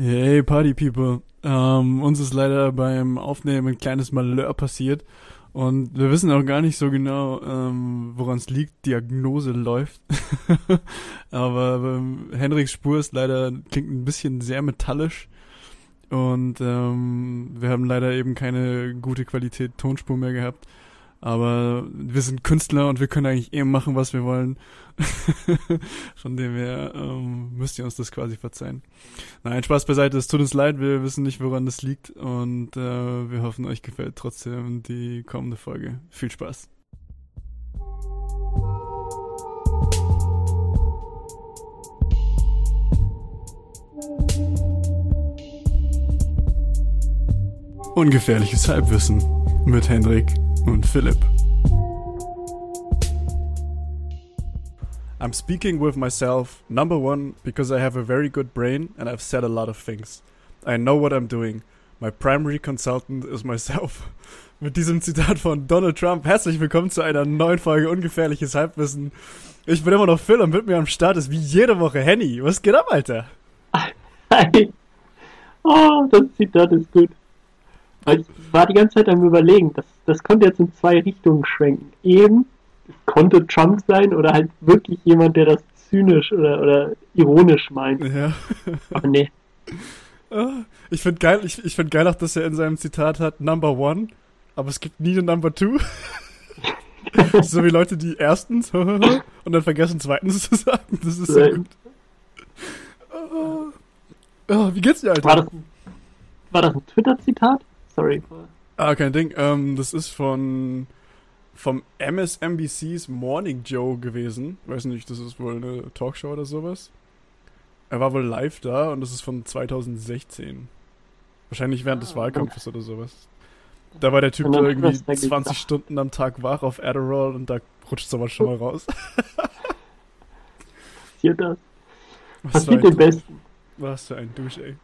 Hey Party People. Ähm, uns ist leider beim Aufnehmen ein kleines Malheur passiert und wir wissen auch gar nicht so genau, ähm, woran es liegt. Diagnose läuft. Aber ähm, Henriks Spur ist leider, klingt ein bisschen sehr metallisch und ähm, wir haben leider eben keine gute Qualität Tonspur mehr gehabt. Aber wir sind Künstler und wir können eigentlich eh machen, was wir wollen. Von dem her ähm, müsst ihr uns das quasi verzeihen. Nein, Spaß beiseite, es tut uns leid, wir wissen nicht, woran das liegt und äh, wir hoffen, euch gefällt trotzdem die kommende Folge. Viel Spaß. Ungefährliches Halbwissen mit Hendrik und Philipp. I'm speaking with myself, number one, because I have a very good brain and I've said a lot of things. I know what I'm doing. My primary consultant is myself. Mit diesem Zitat von Donald Trump herzlich willkommen zu einer neuen Folge Ungefährliches Halbwissen. Ich bin immer noch Phil und mit mir am Start ist wie jede Woche Henny. Was geht ab, Alter? Hi. Oh, das Zitat ist gut. Ich war die ganze Zeit am überlegen, das, das konnte jetzt in zwei Richtungen schwenken. Eben konnte Trump sein oder halt wirklich jemand, der das zynisch oder, oder ironisch meint. Ja. Aber nee. Ah, Ich finde geil, ich, ich find geil auch, dass er in seinem Zitat hat Number One, aber es gibt nie eine Number Two. so wie Leute, die erstens und dann vergessen zweitens zu sagen. Das ist sehr gut. Oh, oh, wie geht's dir, Alter? War das, war das ein Twitter-Zitat? Sorry. Ah, kein Ding. Ähm, das ist von vom MSNBCs Morning Joe gewesen. Weiß nicht, das ist wohl eine Talkshow oder sowas. Er war wohl live da und das ist von 2016. Wahrscheinlich während des Ah, Wahlkampfes oder sowas. Da war der Typ da irgendwie Schwester geht's 20 ab. Stunden am Tag wach auf Adderall und da rutscht sowas schon mal raus. Passiert das? Was Passiert dem Besten. was für ein Dusch, ey.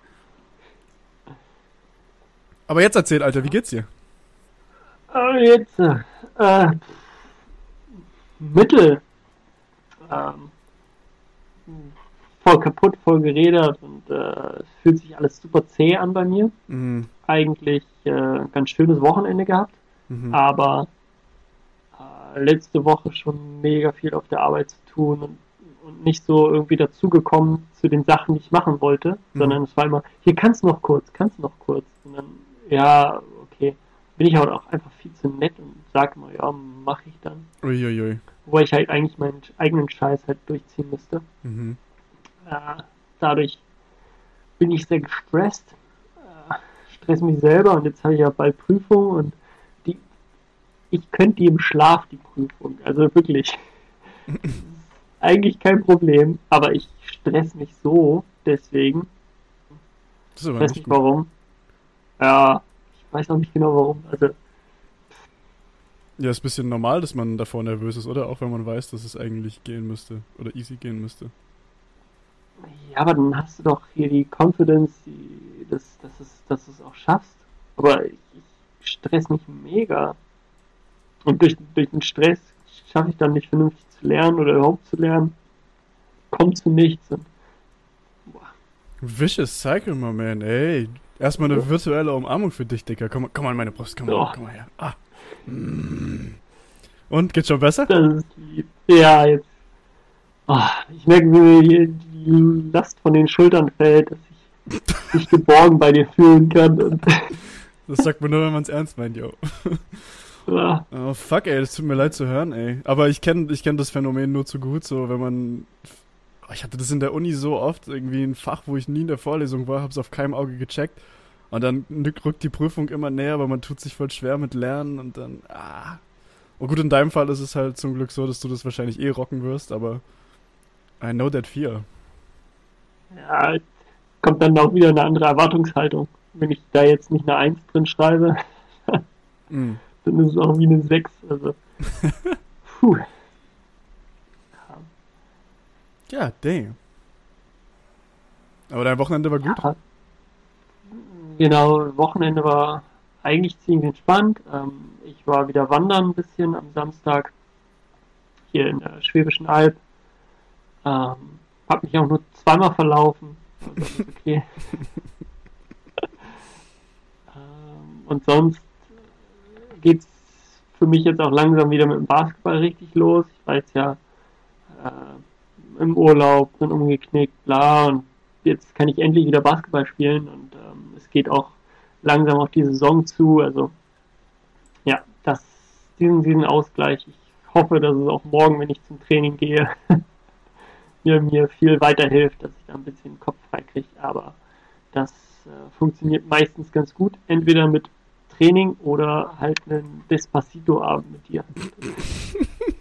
Aber jetzt erzähl, Alter, wie geht's dir? Jetzt. Äh, äh, Mittel. Ähm, voll kaputt, voll gerädert und äh, es fühlt sich alles super zäh an bei mir. Mhm. Eigentlich äh, ein ganz schönes Wochenende gehabt, Mhm. aber äh, letzte Woche schon mega viel auf der Arbeit zu tun und, und nicht so irgendwie dazugekommen zu den Sachen, die ich machen wollte, Mhm. sondern es war immer, hier kannst du noch kurz, kannst du noch kurz. Und dann, ja, okay, bin ich halt auch einfach viel zu nett und sag immer, ja, mach ich dann. Uiuiui. Wo ich halt eigentlich meinen eigenen Scheiß halt durchziehen müsste. Mhm. Äh, dadurch bin ich sehr gestresst, äh, stress mich selber und jetzt habe ich ja bald Prüfung und die, ich könnte die im Schlaf, die Prüfung. Also wirklich. Eigentlich kein Problem, aber ich stress mich so, deswegen. Das ist aber Ich weiß nicht nicht gut. warum. Ja, ich weiß auch nicht genau warum. Also, Ja, ist ein bisschen normal, dass man davor nervös ist, oder? Auch wenn man weiß, dass es eigentlich gehen müsste. Oder easy gehen müsste. ja, aber dann hast du doch hier die Confidence, die, dass, dass, es, dass du es auch schaffst. Aber ich, ich stress mich mega. Und durch, durch den Stress schaffe ich dann nicht vernünftig zu lernen oder überhaupt zu lernen. Kommt zu nichts. Und, boah, Vicious Cycle, my man, ey. Erstmal eine virtuelle Umarmung für dich, Dicker. Komm, komm mal an meine Brust, komm mal, komm mal her. Ah. Mm. Und, geht's schon besser? Ja, jetzt. Ah, ich merke, wie mir hier die Last von den Schultern fällt, dass ich mich geborgen bei dir fühlen kann. Das sagt man nur, wenn man es ernst meint, yo. Oh, fuck, ey, das tut mir leid zu hören, ey. Aber ich kenne ich kenn das Phänomen nur zu gut, so, wenn man... Oh, Ich hatte das in der Uni so oft, irgendwie ein Fach, wo ich nie in der Vorlesung war, hab's auf keinem Auge gecheckt. Und dann rückt die Prüfung immer näher, aber man tut sich voll schwer mit Lernen und dann... Ah. Und gut, in deinem Fall ist es halt zum Glück so, dass du das wahrscheinlich eh rocken wirst, aber... I know that fear. ja, kommt dann auch wieder eine andere Erwartungshaltung. Wenn ich da jetzt nicht eine 1 drin schreibe, Mm. dann ist es auch wie eine 6. Also, Ja, damn. Aber dein Wochenende war gut? Ja, genau, Wochenende war eigentlich ziemlich entspannt. Ähm, ich war wieder wandern ein bisschen am Samstag hier in der Schwäbischen Alb. Ähm, hab mich auch nur zweimal verlaufen. Ist okay. ähm, und sonst geht's für mich jetzt auch langsam wieder mit dem Basketball richtig los. Ich jetzt ja äh, im Urlaub, bin umgeknickt, bla, und jetzt kann ich endlich wieder Basketball spielen und ähm, es geht auch langsam auf die Saison zu. Also ja, das, diesen, diesen Ausgleich, ich hoffe, dass es auch morgen, wenn ich zum Training gehe, mir, mir viel weiterhilft, dass ich da ein bisschen Kopf frei kriege. Aber das äh, funktioniert meistens ganz gut, entweder mit Training oder halt einen Despacito-Abend mit dir.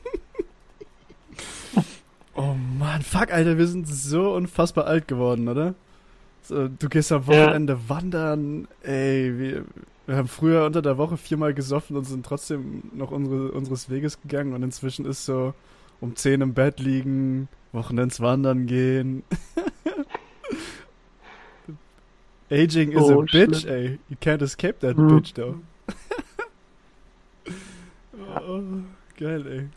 oh Mann, fuck, Alter, wir sind so unfassbar alt geworden, oder? So, du gehst am Wochenende ja. wandern, ey, wir, wir haben früher unter der Woche viermal gesoffen und sind trotzdem noch unsere, unseres Weges gegangen und inzwischen ist so um zehn im Bett liegen, Wochenends wandern gehen. Aging is oh, a bitch, schlimm. ey. You can't escape that hm. bitch, though. oh, geil, ey.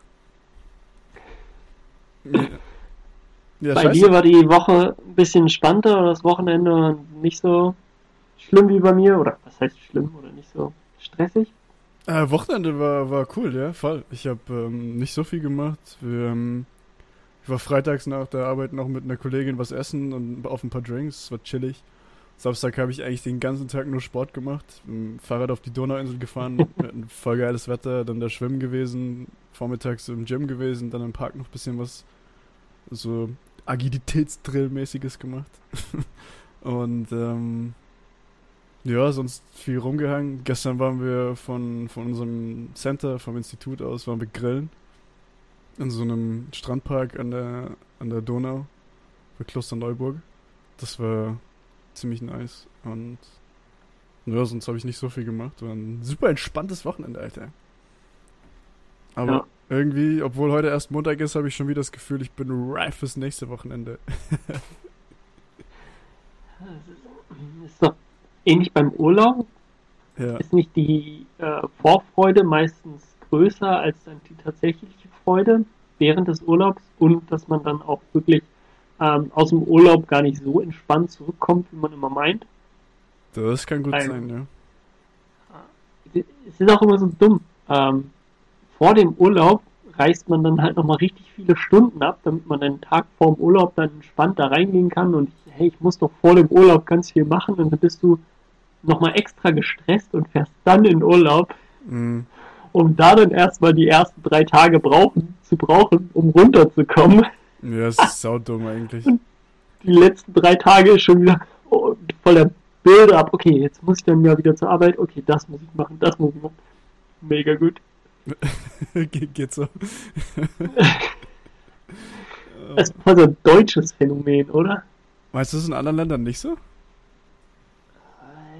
Ja, Bei scheiße. dir war die Woche ein bisschen entspannter oder das Wochenende nicht so schlimm wie bei mir? Oder was heißt schlimm oder nicht so stressig? Äh, Wochenende war, war cool, ja, voll. Ich habe ähm, nicht so viel gemacht. Wir, ähm, ich war freitags nach der Arbeit noch mit einer Kollegin was essen und auf ein paar Drinks. Es war chillig. Samstag habe ich eigentlich den ganzen Tag nur Sport gemacht. Bin Fahrrad auf die Donauinsel gefahren, mit voll geiles Wetter, dann da schwimmen gewesen, vormittags im Gym gewesen, dann im Park noch ein bisschen was so Agilitätsdrill-mäßiges gemacht. und ähm, ja, sonst viel rumgehangen. Gestern waren wir von, von unserem Center, vom Institut aus, waren wir grillen. In so einem Strandpark an der, an der Donau bei Klosterneuburg. Das war ziemlich nice. Und ja, sonst habe ich nicht so viel gemacht. War ein super entspanntes Wochenende, Alter. Aber ja. Irgendwie, obwohl heute erst Montag ist, habe ich schon wieder das Gefühl, ich bin reif fürs nächste Wochenende. ist doch ähnlich beim Urlaub. Ja. Ist nicht die äh, Vorfreude meistens größer als dann die tatsächliche Freude während des Urlaubs und dass man dann auch wirklich ähm, aus dem Urlaub gar nicht so entspannt zurückkommt, wie man immer meint. Das kann gut Weil, sein, ja. Es ist auch immer so dumm. Ähm, vor dem Urlaub reist man dann halt nochmal richtig viele Stunden ab, damit man den Tag vor dem Urlaub dann entspannt da reingehen kann und hey, ich muss doch vor dem Urlaub ganz viel machen und dann bist du nochmal extra gestresst und fährst dann in Urlaub, mhm. um da dann erstmal die ersten drei Tage brauchen, zu brauchen, um runterzukommen. Ja, das ist saudumm eigentlich. Und die letzten drei Tage ist schon wieder oh, voller Bilder ab. Okay, jetzt muss ich dann ja wieder zur Arbeit. Okay, das muss ich machen, das muss ich machen. Mega gut. Ge geht so. das ist voll so ein deutsches Phänomen, oder? Meinst du das in anderen Ländern nicht so?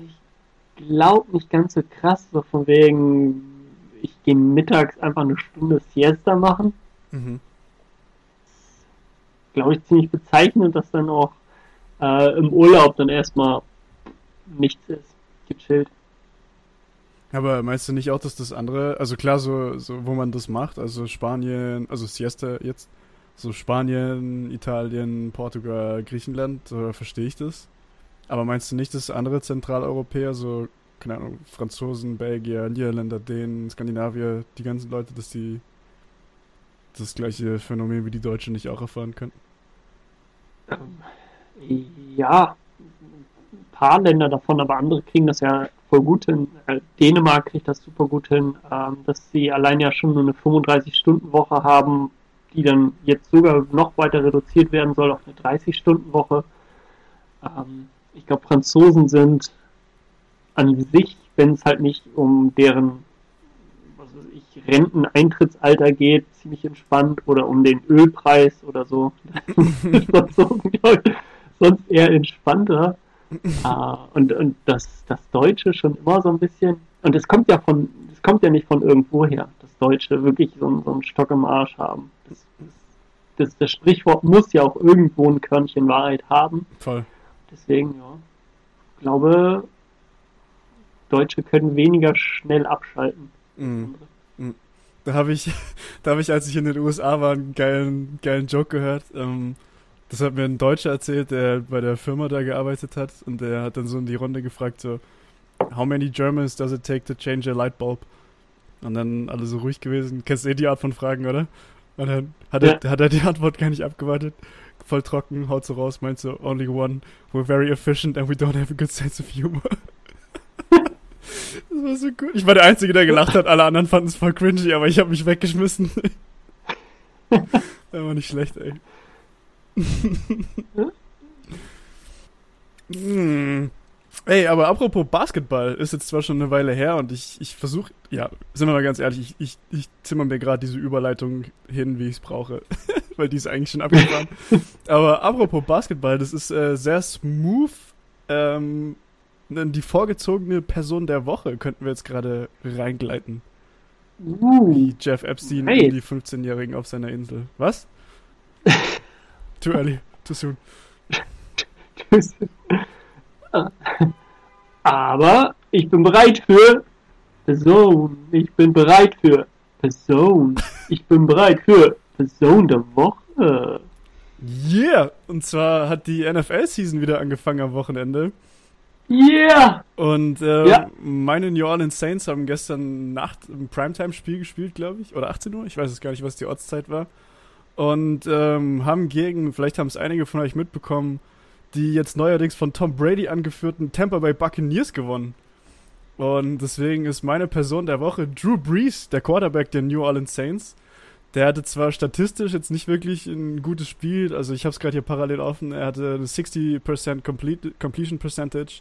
Ich glaube nicht ganz so krass, so von wegen, ich gehe mittags einfach eine Stunde Siesta machen. Mhm glaube ich, ziemlich bezeichnend, dass dann auch äh, im Urlaub dann erstmal nichts ist. Gechillt. Aber meinst du nicht auch, dass das andere, also klar, so, so wo man das macht, also Spanien, also Siesta jetzt, so Spanien, Italien, Portugal, Griechenland, so verstehe ich das. Aber meinst du nicht, dass andere Zentraleuropäer, so, keine Ahnung, Franzosen, Belgier, Niederländer, Dänen, Skandinavier, die ganzen Leute, dass die das gleiche Phänomen wie die Deutschen nicht auch erfahren könnten? ja, ein paar Länder davon, aber andere kriegen das ja voll gut hin. Äh, Dänemark kriegt das super gut hin, ähm, dass sie allein ja schon nur eine 35-Stunden-Woche haben, die dann jetzt sogar noch weiter reduziert werden soll auf eine 30-Stunden-Woche. Ähm, ich glaube, Franzosen sind an sich, wenn es halt nicht um deren ich, Renteneintrittsalter geht, ziemlich entspannt oder um den Ölpreis oder so. sonst eher entspannter. Uh, und, und das, das Deutsche schon immer so ein bisschen, und es kommt ja von, es kommt ja nicht von irgendwoher, das Deutsche wirklich so, so einen Stock im Arsch haben. Das, das, das, Sprichwort muss ja auch irgendwo ein Körnchen Wahrheit haben. Voll. Deswegen, ja. Ich glaube, Deutsche können weniger schnell abschalten. Mhm. Da habe ich, da habe ich, als ich in den USA war, einen geilen, geilen Joke gehört. Ähm, Das hat mir ein Deutscher erzählt, der bei der Firma da gearbeitet hat und der hat dann so in die Runde gefragt so, how many Germans does it take to change a light bulb? Und dann alle so ruhig gewesen. Kennst du eh die Art von Fragen, oder? Und dann hat, ja. er, hat er die Antwort gar nicht abgewartet. Voll trocken, haut so raus, meint so, only one, we're very efficient and we don't have a good sense of humor. das war so gut. Ich war der Einzige, der gelacht hat, alle anderen fanden es voll cringy, aber ich habe mich weggeschmissen. das war nicht schlecht, ey. Hm. Ey, aber apropos Basketball, ist jetzt zwar schon eine Weile her und ich, ich versuche, ja, sind wir mal ganz ehrlich, ich, ich, ich zimmer mir gerade diese Überleitung hin, wie ich es brauche, weil die ist eigentlich schon abgefahren. aber apropos Basketball, das ist äh, sehr smooth. Ähm, die vorgezogene Person der Woche könnten wir jetzt gerade reingleiten. Uh, wie Jeff Epstein hey. und die 15-Jährigen auf seiner Insel. Was? too early, too soon. Aber ich bin bereit für Person. Ich bin bereit für Person. Ich bin bereit für Person der Woche. Yeah! Und zwar hat die NFL-Season wieder angefangen am Wochenende. Yeah! Und äh, ja. meine New Orleans Saints haben gestern Nacht ein Primetime-Spiel gespielt, glaube ich. Oder 18 Uhr? Ich weiß es gar nicht, was die Ortszeit war. Und ähm, haben gegen, vielleicht haben es einige von euch mitbekommen, die jetzt neuerdings von Tom Brady angeführten Tampa Bay Buccaneers gewonnen. Und deswegen ist meine Person der Woche Drew Brees, der Quarterback der New Orleans Saints. Der hatte zwar statistisch jetzt nicht wirklich ein gutes Spiel, also ich habe es gerade hier parallel offen, er hatte eine 60% Complete, Completion Percentage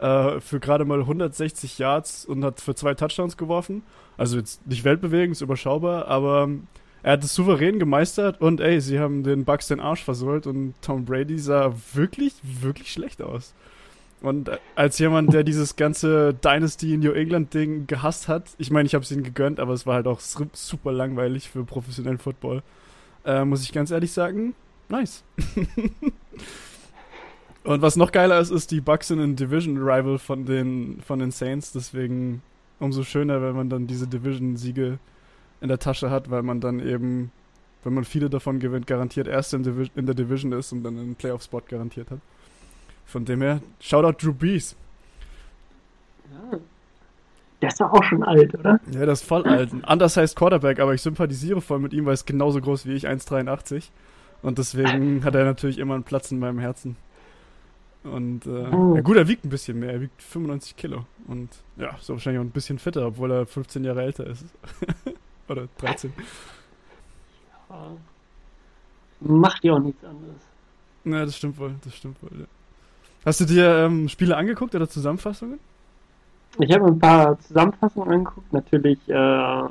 äh, für gerade mal 160 Yards und hat für zwei Touchdowns geworfen. Also jetzt nicht weltbewegend, ist überschaubar, aber er hat es souverän gemeistert und ey, sie haben den Bucks den Arsch versohlt und Tom Brady sah wirklich, wirklich schlecht aus. Und als jemand, der dieses ganze Dynasty New England Ding gehasst hat, ich meine, ich habe es ihnen gegönnt, aber es war halt auch super langweilig für professionellen Football, äh, muss ich ganz ehrlich sagen, nice. und was noch geiler ist, ist die Bucks sind ein Division Rival von den von den Saints, deswegen umso schöner, wenn man dann diese Division Siege in der Tasche hat, weil man dann eben, wenn man viele davon gewinnt, garantiert erst in, Divi in der Division ist und dann einen Playoff-Spot garantiert hat. Von dem her, Shoutout Drew Brees. Ja. Der ist doch auch schon alt, oder? Ja, das ist voll alt. Anders heißt Quarterback, aber ich sympathisiere voll mit ihm, weil er ist genauso groß wie ich, 1,83. Und deswegen hat er natürlich immer einen Platz in meinem Herzen. Und äh, oh. ja gut, er wiegt ein bisschen mehr, er wiegt 95 Kilo. Und ja, ist wahrscheinlich auch ein bisschen fitter, obwohl er 15 Jahre älter ist. Oder 13. Ja. Macht ja auch nichts anderes. Ja, das stimmt wohl, das stimmt wohl. Ja. Hast du dir ähm, Spiele angeguckt oder Zusammenfassungen? Ich habe ein paar Zusammenfassungen angeguckt. Natürlich, äh,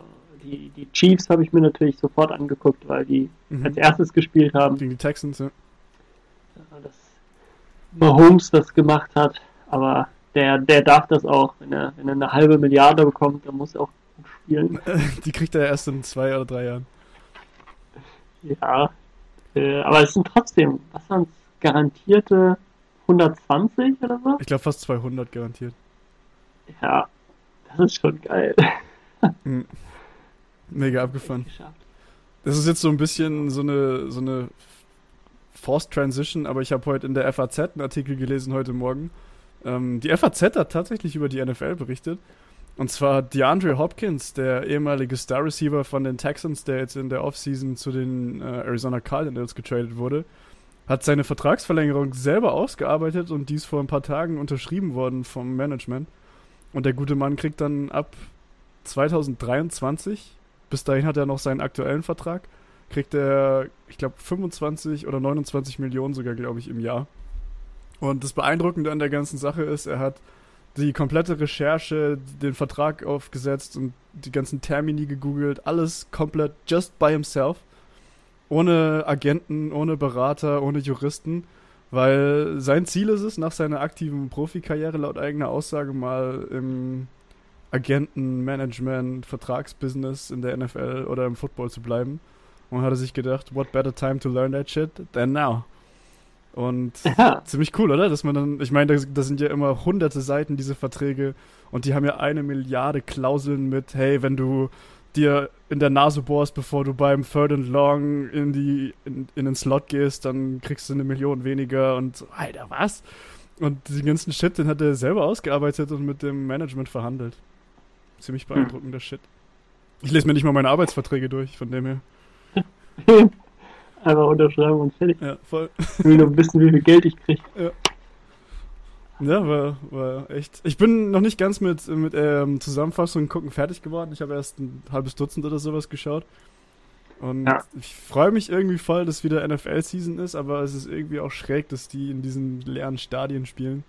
die, die Chiefs habe ich mir natürlich sofort angeguckt, weil die mhm. als erstes gespielt haben. Gegen die Texans, ja. ja dass Mahomes das gemacht hat, aber der, der darf das auch. Wenn er, wenn er eine halbe Milliarde bekommt, dann muss er auch spielen. Die kriegt er erst in zwei oder drei Jahren. Ja, äh, aber es sind trotzdem, was waren es, garantierte 120 oder so? Ich glaube fast 200 garantiert. Ja, das ist schon geil. Hm. Mega abgefahren. Das ist jetzt so ein bisschen so eine, so eine Forced Transition, aber ich habe heute in der FAZ einen Artikel gelesen heute Morgen. Ähm, die FAZ hat tatsächlich über die NFL berichtet und zwar DeAndre Hopkins, der ehemalige Star Receiver von den Texans, der jetzt in der Offseason zu den äh, Arizona Cardinals getradet wurde, hat seine Vertragsverlängerung selber ausgearbeitet und dies vor ein paar Tagen unterschrieben worden vom Management. Und der gute Mann kriegt dann ab 2023, bis dahin hat er noch seinen aktuellen Vertrag, kriegt er, ich glaube, 25 oder 29 Millionen sogar, glaube ich, im Jahr. Und das Beeindruckende an der ganzen Sache ist, er hat die komplette Recherche, den Vertrag aufgesetzt und die ganzen Termini gegoogelt, alles komplett just by himself. Ohne Agenten, ohne Berater, ohne Juristen. Weil sein Ziel ist es, nach seiner aktiven Profikarriere laut eigener Aussage mal im Agenten, Management, Vertragsbusiness in der NFL oder im Football zu bleiben. Und hat er sich gedacht, what better time to learn that shit than now? Und ja. ziemlich cool, oder? Dass man dann, ich meine, da, da, sind ja immer hunderte Seiten diese Verträge und die haben ja eine Milliarde Klauseln mit, hey, wenn du dir in der Nase bohrst, bevor du beim Third and Long in, die, in, in den Slot gehst, dann kriegst du eine Million weniger und so, Alter, was? Und den ganzen Shit, den hat er selber ausgearbeitet und mit dem Management verhandelt. Ziemlich beeindruckender hm. Shit. Ich lese mir nicht mal meine Arbeitsverträge durch, von dem her. Einfach unterschreiben und fertig. Ja, voll. Ich will nur wissen, wie viel Geld ich kriege. Ja. Ja, war, war echt. Ich bin noch nicht ganz mit, mit ähm, Zusammenfassungen gucken fertig geworden. Ich habe erst ein halbes Dutzend oder sowas geschaut. Und ja. ich freue mich irgendwie voll, dass wieder NFL-Season ist, aber es ist irgendwie auch schräg, dass die in diesen leeren Stadien spielen.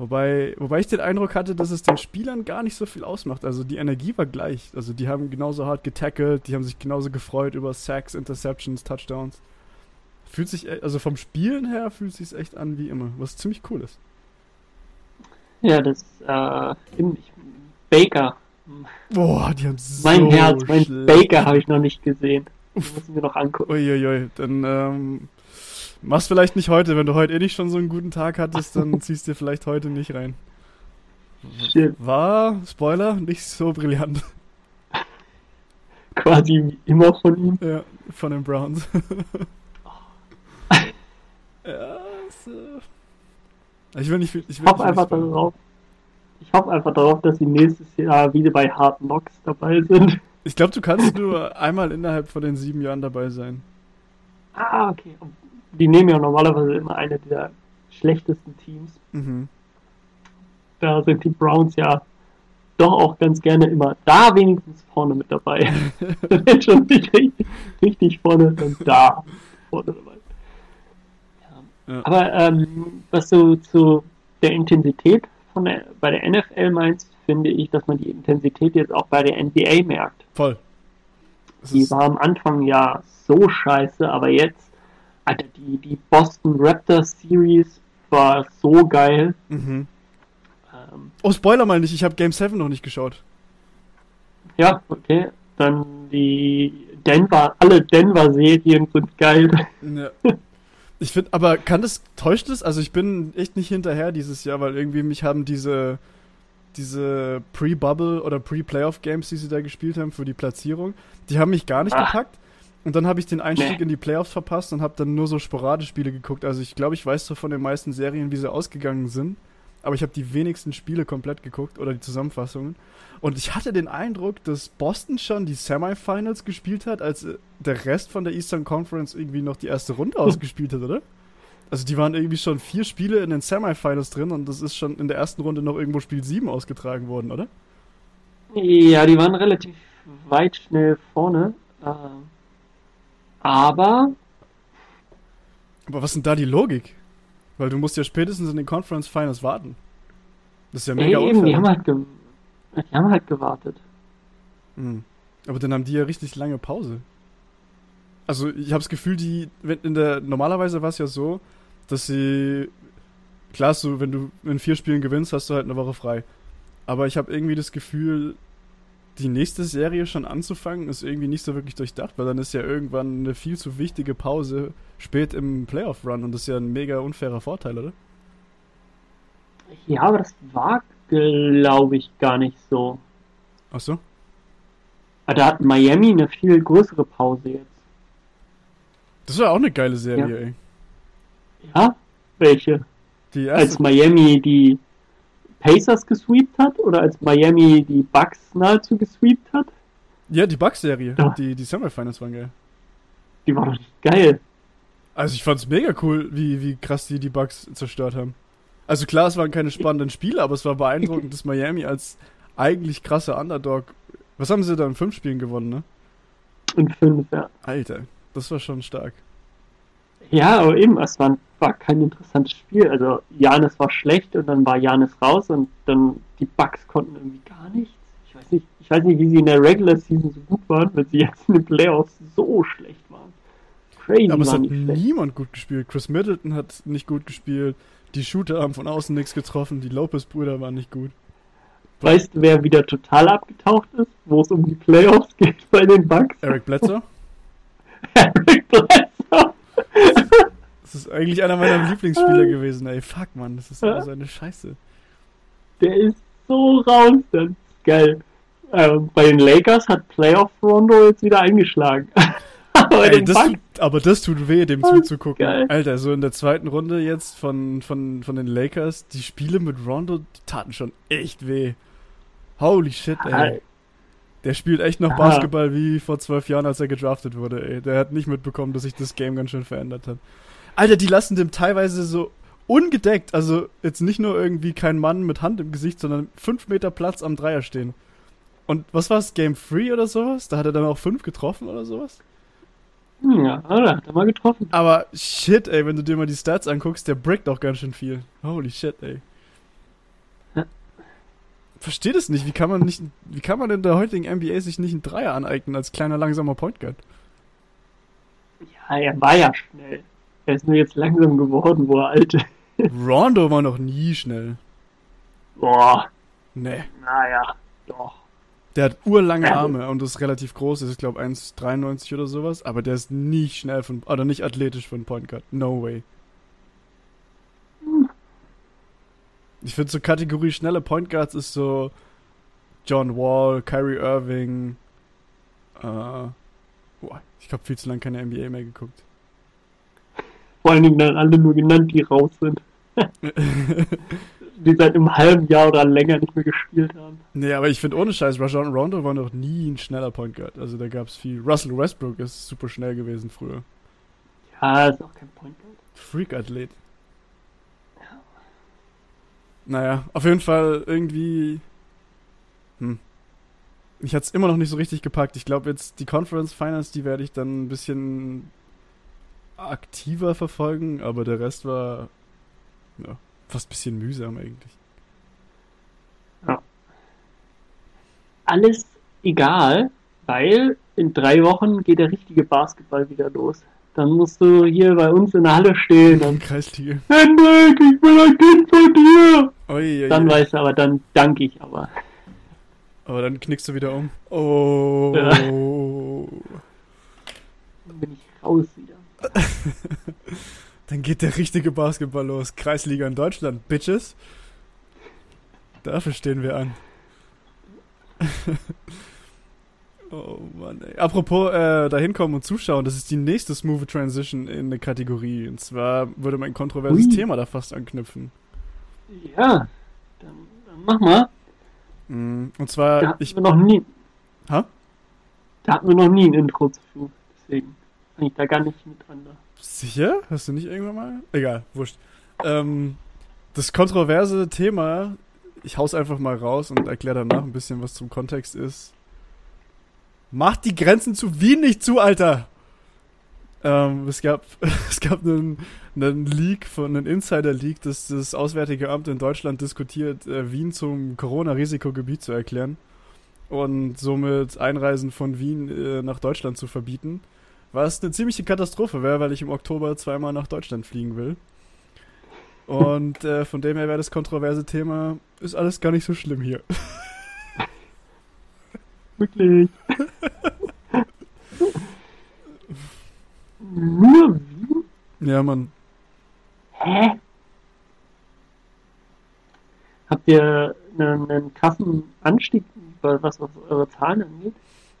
Wobei, wobei ich den Eindruck hatte, dass es den Spielern gar nicht so viel ausmacht. Also die Energie war gleich. Also die haben genauso hart getackelt, die haben sich genauso gefreut über Sacks, Interceptions, Touchdowns. Fühlt sich, e, also vom Spielen her fühlt sich echt an wie immer, was ziemlich cool ist. Ja, das, äh, Baker. Boah, die haben so Mein Herz, mein. Baker habe ich noch nicht gesehen. Das müssen wir noch angucken. Uiuiui, dann, ähm, mach's vielleicht nicht heute. Wenn du heute eh nicht schon so einen guten Tag hattest, dann ziehst du vielleicht heute nicht rein. Shit. War, Spoiler, nicht so brillant. Quasi immer von ihm. Ja, von den Browns. ja, so. Ich will nicht. Ich, will ich hoffe einfach darauf. Ich hoffe einfach darauf, dass sie nächstes Jahr wieder bei Hard Knocks dabei sind. Ich glaube, du kannst nur einmal innerhalb von den sieben Jahren dabei sein. Ah, okay. Die nehmen ja normalerweise immer eine der schlechtesten Teams. Mhm. Da sind die Browns ja doch auch ganz gerne immer da wenigstens vorne mit dabei. Wenn schon nicht richtig, richtig vorne, dann da vorne dabei. Ja. Aber ähm, was du zu der Intensität von der, bei der NFL meinst, finde ich, dass man die Intensität jetzt auch bei der NBA merkt. Voll. Das die war am Anfang ja so scheiße, aber jetzt, Alter, die, die Boston Raptors Series war so geil. Mhm. Ähm, oh, Spoiler mal nicht, ich habe Game 7 noch nicht geschaut. Ja, okay. Dann die Denver, alle Denver-Serien sind geil. Ja. Ich finde, aber kann das, täuscht es? Also ich bin echt nicht hinterher dieses Jahr, weil irgendwie mich haben diese, diese Pre-Bubble oder Pre-Playoff-Games, die sie da gespielt haben für die Platzierung, die haben mich gar nicht Ach. gepackt. Und dann habe ich den Einstieg nee. in die Playoffs verpasst und habe dann nur so sporadisch Spiele geguckt. Also ich glaube, ich weiß so von den meisten Serien, wie sie ausgegangen sind. Aber ich habe die wenigsten Spiele komplett geguckt oder die Zusammenfassungen. Und ich hatte den Eindruck, dass Boston schon die Semifinals gespielt hat, als äh, der Rest von der Eastern Conference irgendwie noch die erste Runde ausgespielt hat, oder? Also die waren irgendwie schon vier Spiele in den Semifinals drin und das ist schon in der ersten Runde noch irgendwo Spiel 7 ausgetragen worden, oder? Ja, die waren relativ weit schnell vorne. Äh, aber. Aber was ist denn da die Logik? Weil du musst ja spätestens in den Conference Finals warten. Das ist ja mega Ey, eben, die haben halt die haben halt gewartet. Mhm. Aber dann haben die ja richtig lange Pause. Also ich habe das Gefühl, die in der normalerweise war es ja so, dass sie klar, so wenn du in vier Spielen gewinnst, hast du halt eine Woche frei. Aber ich habe irgendwie das Gefühl, die nächste Serie schon anzufangen, ist irgendwie nicht so wirklich durchdacht, weil dann ist ja irgendwann eine viel zu wichtige Pause spät im Playoff-Run und das ist ja ein mega unfairer Vorteil, oder? Ja, aber das war glaube ich, gar nicht so. Ach so? Ah, da hat Miami eine viel größere Pause jetzt. Das war auch eine geile Serie, ja. ey. Ja? Welche? Die erste. Als Miami die Pacers gesweept hat oder als Miami die Bucks nahezu gesweept hat? Ja, die Bucks-Serie. Ja. Die, die Semifinals waren geil. Die war doch nicht geil. Also ich fand's mega cool, wie, wie krass die die Bucks zerstört haben. Also klar, es waren keine spannenden Spiele, aber es war beeindruckend, dass Miami als eigentlich krasser Underdog. Was haben sie da in fünf Spielen gewonnen, ne? In fünf, ja. Alter, das war schon stark. Ja, aber eben, es war, war kein interessantes Spiel. Also Janis war schlecht und dann war Janis raus und dann die Bucks konnten irgendwie gar nichts. Ich weiß nicht, ich weiß nicht, wie sie in der Regular Season so gut waren, wenn sie jetzt in den Playoffs so schlecht waren. Crazy. Aber es hat niemand gut gespielt. Chris Middleton hat nicht gut gespielt. Die Shooter haben von außen nichts getroffen, die Lopez-Brüder waren nicht gut. Weißt du, wer wieder total abgetaucht ist, wo es um die Playoffs geht bei den Bucks? Eric Bledsoe? Eric Bledsoe! Das ist eigentlich einer meiner Lieblingsspieler gewesen, ey. Fuck, man, das ist immer so eine Scheiße. Der ist so raus, das ist geil. äh, bei den Lakers hat Playoff Rondo jetzt wieder eingeschlagen. aber, Ey, das tut, aber, das tut, weh, dem oh, zuzugucken. Alter, so in der zweiten Runde jetzt von, von, von den Lakers, die Spiele mit Rondo, die taten schon echt weh. Holy shit, ey. Der spielt echt noch Basketball wie vor zwölf Jahren, als er gedraftet wurde, ey. Der hat nicht mitbekommen, dass sich das Game ganz schön verändert hat. Alter, die lassen dem teilweise so ungedeckt, also jetzt nicht nur irgendwie kein Mann mit Hand im Gesicht, sondern fünf Meter Platz am Dreier stehen. Und was war's, Game 3 oder sowas? Da hat er dann auch fünf getroffen oder sowas? Hm, ja, da hat er mal getroffen. Aber shit, ey, wenn du dir mal die Stats anguckst, der brickt auch ganz schön viel. Holy shit, ey. Ja. Versteht es nicht. Wie kann man nicht, wie kann man in der heutigen NBA sich nicht einen Dreier aneignen als kleiner langsamer Point Guard? Ja, er war ja schnell. Er ist nur jetzt langsam geworden, wo er alte. Rondo war noch nie schnell. Boah. Nee. Naja, doch. Der hat urlange Arme und ist relativ groß. ist, glaube 1,93 oder sowas. Aber der ist nicht schnell von, oder nicht athletisch von Point Guard. No way. Ich finde so Kategorie schnelle Point Guards ist so John Wall, Kyrie Irving. Äh, boah, ich habe viel zu lange keine NBA mehr geguckt. Vor allen Dingen dann alle nur genannt, die raus sind. die seit einem halben Jahr oder länger nicht mehr gespielt haben. Nee, aber ich finde ohne Scheiß, Rajon Rondo war noch nie ein schneller Point Guard. Also da gab es viel. Russell Westbrook ist super schnell gewesen früher. Ja, ist auch kein Point Guard. Freak-Athlet. Ja. Naja, auf jeden Fall irgendwie. Hm. Ich hatte es immer noch nicht so richtig gepackt. Ich glaube jetzt die Conference Finals, die werde ich dann ein bisschen aktiver verfolgen, aber der Rest war ja, fast ein bisschen mühsam eigentlich. Ja. Alles egal, weil in drei Wochen geht der richtige Basketball wieder los. Dann musst du hier bei uns in der Halle stehen und Kreisliga. Hendrik, ich bin ein Kind von dir. Oi, oi, dann oi. weißt du, aber dann danke ich aber. Aber dann knickst du wieder um. Oh. Ja. Dann bin ich raus wieder. Dann geht der richtige Basketball los. Kreisliga in Deutschland, Bitches. Dafür stehen wir an. oh Mann, ey. Apropos äh, da hinkommen und zuschauen, das ist die nächste Smooth Transition in eine Kategorie. Und zwar würde mein kontroverses Ui. Thema da fast anknüpfen. Ja, dann, dann mach mal. Mm, und zwar. Da hatten ich, wir noch nie. Ha? Da hatten wir noch nie ein Intro zu. Deswegen ich da gar nicht mit dran. Da. Sicher? Hast du nicht irgendwann mal? Egal, wurscht. Ähm, das kontroverse Thema, ich hau's einfach mal raus und erkläre danach ein bisschen, was zum Kontext ist. Macht die Grenzen zu Wien nicht zu, Alter! Ähm, es gab, es gab einen, einen Leak von einem Insider-Leak, dass das Auswärtige Amt in Deutschland diskutiert, äh, Wien zum Corona-Risikogebiet zu erklären und somit Einreisen von Wien äh, nach Deutschland zu verbieten. Was eine ziemliche Katastrophe wäre, weil ich im Oktober zweimal nach Deutschland fliegen will. Und äh, von dem her wäre das kontroverse Thema, ist alles gar nicht so schlimm hier. Wirklich. Nur Wien? Ja, Mann. Hä? Habt ihr einen, einen krassen Anstieg, was, was eure Zahlen angeht?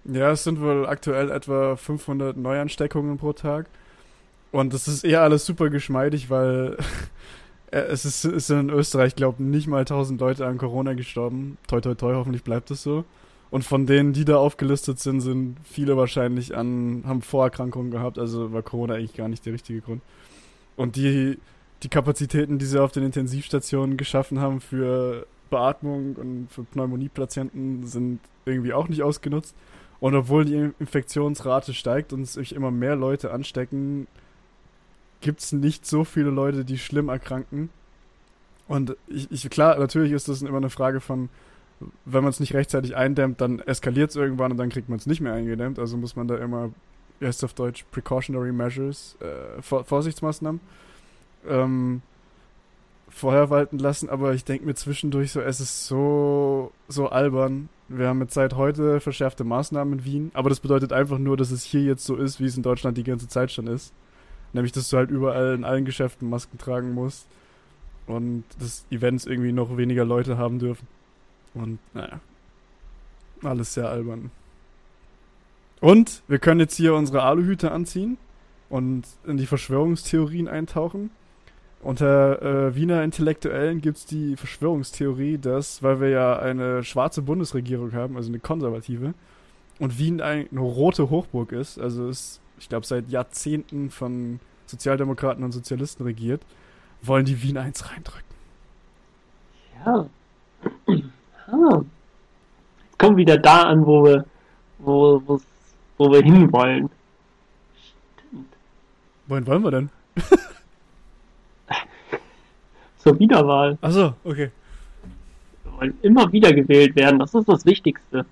Ja, es sind wohl aktuell etwa 500 Neuansteckungen pro Tag. Und das ist eher alles super geschmeidig, weil es ist, ist in Österreich, glaube ich, nicht mal 1000 Leute an Corona gestorben. Toi, toi, toi, hoffentlich bleibt es so. Und von denen, die da aufgelistet sind, sind viele wahrscheinlich an, haben Vorerkrankungen gehabt, also war Corona eigentlich gar nicht der richtige Grund. Und die, die Kapazitäten, die sie auf den Intensivstationen geschaffen haben für Beatmung und für Pneumoniepatienten, sind irgendwie auch nicht ausgenutzt. Und obwohl die Infektionsrate steigt und sich immer mehr Leute anstecken, gibt es nicht so viele Leute, die schlimm erkranken. Und ich, ich klar, natürlich ist das immer eine Frage von, wenn man es nicht rechtzeitig eindämmt, dann eskaliert es irgendwann und dann kriegt man es nicht mehr eingedämmt. Also muss man da immer, es auf Deutsch, Precautionary Measures, äh, Vor Vorsichtsmaßnahmen ähm, vorher walten lassen. Aber ich denke mir zwischendurch so, es ist so, so albern, wir haben jetzt seit heute verschärfte Maßnahmen in Wien, aber das bedeutet einfach nur, dass es hier jetzt so ist, wie es in Deutschland die ganze Zeit schon ist. Nämlich, dass du halt überall in allen Geschäften Masken tragen musst und dass Events irgendwie noch weniger Leute haben dürfen. Und naja. Alles sehr albern. Und wir können jetzt hier unsere Aluhüte anziehen und in die Verschwörungstheorien eintauchen. Unter äh, Wiener Intellektuellen gibt es die Verschwörungstheorie, dass, weil wir ja eine schwarze Bundesregierung haben, also eine konservative, und Wien eine rote Hochburg ist, also ist, ich glaube, seit Jahrzehnten von Sozialdemokraten und Sozialisten regiert, wollen die Wien eins reindrücken. Ja. Ah. Kommen wieder da an, wo wir, wo, wo wir hinwollen. Stimmt. Wohin wollen wir denn? Zur Wiederwahl. Achso, okay. Wir wollen immer wiedergewählt werden, das ist das Wichtigste.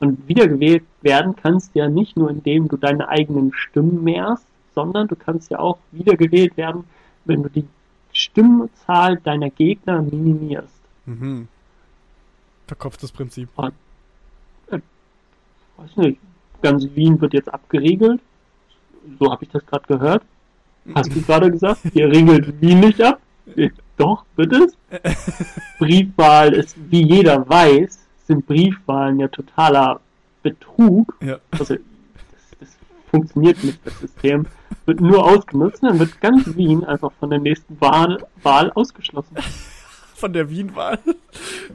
Und wiedergewählt werden kannst du ja nicht nur, indem du deine eigenen Stimmen mehrst, sondern du kannst ja auch wiedergewählt werden, wenn du die Stimmenzahl deiner Gegner minimierst. Mhm. Verkopftes Prinzip. Und, äh, weiß nicht, ganz Wien wird jetzt abgeriegelt. So habe ich das gerade gehört. Hast du gerade gesagt? Ihr regelt Wien nicht ab? Doch, es? Briefwahl ist, wie jeder weiß, sind Briefwahlen ja totaler Betrug. Ja. Also, das, das funktioniert nicht, das System. Wird nur ausgenutzt und dann wird ganz Wien einfach von der nächsten Wahl, Wahl ausgeschlossen. Von der Wien-Wahl?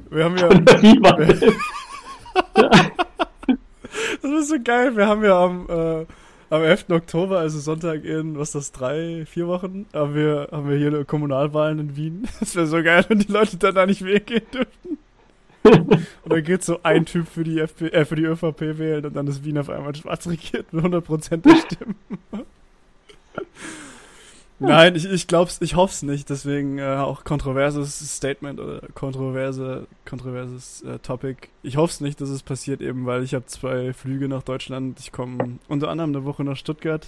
Wir haben ja. Von der Wien-Wahl. das ist so geil. Wir haben ja am, äh, am 11. Oktober, also Sonntag in, was ist das, drei, vier Wochen, haben wir, haben wir hier Kommunalwahlen in Wien. Das wäre so geil, wenn die Leute dann da nicht weggehen dürften. und dann geht so ein Typ für die, FP, äh, für die ÖVP wählen und dann ist Wien auf einmal schwarz regiert mit 100% der Stimmen. Nein, ich, ich glaub's, ich hoff's nicht, deswegen äh, auch kontroverses Statement oder kontroverse, kontroverses äh, Topic. Ich hoff's nicht, dass es passiert, eben weil ich habe zwei Flüge nach Deutschland. Ich komme unter anderem eine Woche nach Stuttgart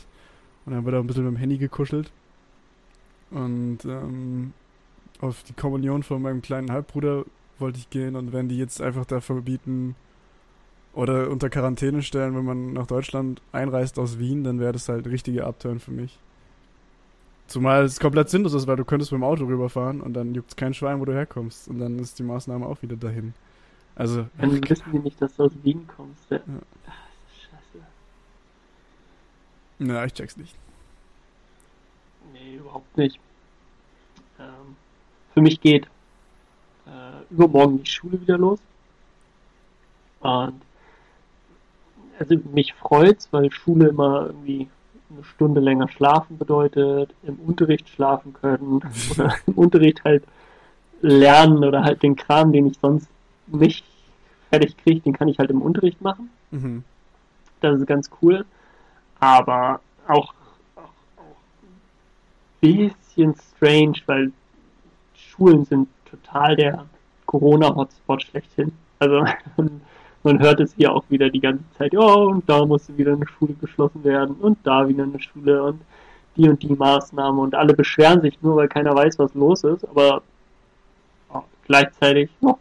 und dann wird auch ein bisschen mit dem Handy gekuschelt. Und ähm, auf die Kommunion von meinem kleinen Halbbruder wollte ich gehen und wenn die jetzt einfach da verbieten oder unter Quarantäne stellen, wenn man nach Deutschland einreist aus Wien, dann wäre das halt richtige Upturn für mich. Zumal es komplett sinnlos ist, weil du könntest mit dem Auto rüberfahren und dann juckt es kein Schwein, wo du herkommst. Und dann ist die Maßnahme auch wieder dahin. Also. Dann wissen die nicht, dass du aus Wien kommst. Ja. ja. Ach, scheiße. Na, ich check's nicht. Nee, überhaupt nicht. Ähm, für mich geht äh, übermorgen die Schule wieder los. Und also mich freut's, weil Schule immer irgendwie eine Stunde länger schlafen bedeutet, im Unterricht schlafen können oder im Unterricht halt lernen oder halt den Kram, den ich sonst nicht fertig kriege, den kann ich halt im Unterricht machen. Mhm. Das ist ganz cool. Aber auch, auch, auch ein bisschen strange, weil Schulen sind total der Corona-Hotspot schlechthin. Also man hört es hier auch wieder die ganze Zeit, ja, und da musste wieder eine Schule geschlossen werden und da wieder eine Schule und die und die Maßnahme und alle beschweren sich nur, weil keiner weiß, was los ist, aber ja, gleichzeitig, ja,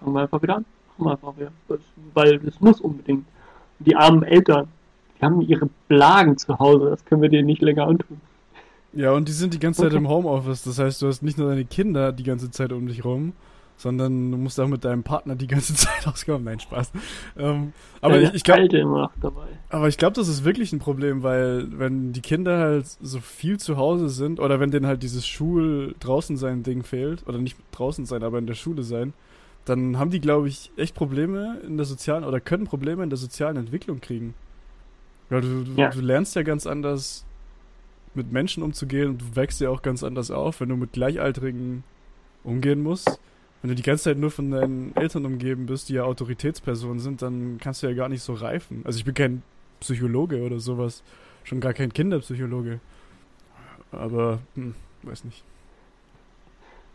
fangen wir einfach wieder an. Machen wir einfach wieder. Das, weil das muss unbedingt. Die armen Eltern, die haben ihre Blagen zu Hause, das können wir denen nicht länger antun. Ja, und die sind die ganze Zeit okay. im Homeoffice, das heißt, du hast nicht nur deine Kinder die ganze Zeit um dich rum, sondern du musst auch mit deinem Partner die ganze Zeit auskommen. Nein, Spaß. Ähm, aber ja, ich, ich glaube, aber ich glaube, das ist wirklich ein Problem, weil wenn die Kinder halt so viel zu Hause sind oder wenn denen halt dieses Schul draußen sein Ding fehlt oder nicht draußen sein, aber in der Schule sein, dann haben die, glaube ich, echt Probleme in der sozialen oder können Probleme in der sozialen Entwicklung kriegen. Weil du, ja. du lernst ja ganz anders mit Menschen umzugehen und du wächst ja auch ganz anders auf, wenn du mit Gleichaltrigen umgehen musst wenn du die ganze Zeit nur von deinen Eltern umgeben bist, die ja Autoritätspersonen sind, dann kannst du ja gar nicht so reifen. Also ich bin kein Psychologe oder sowas, schon gar kein Kinderpsychologe. Aber, hm, weiß nicht.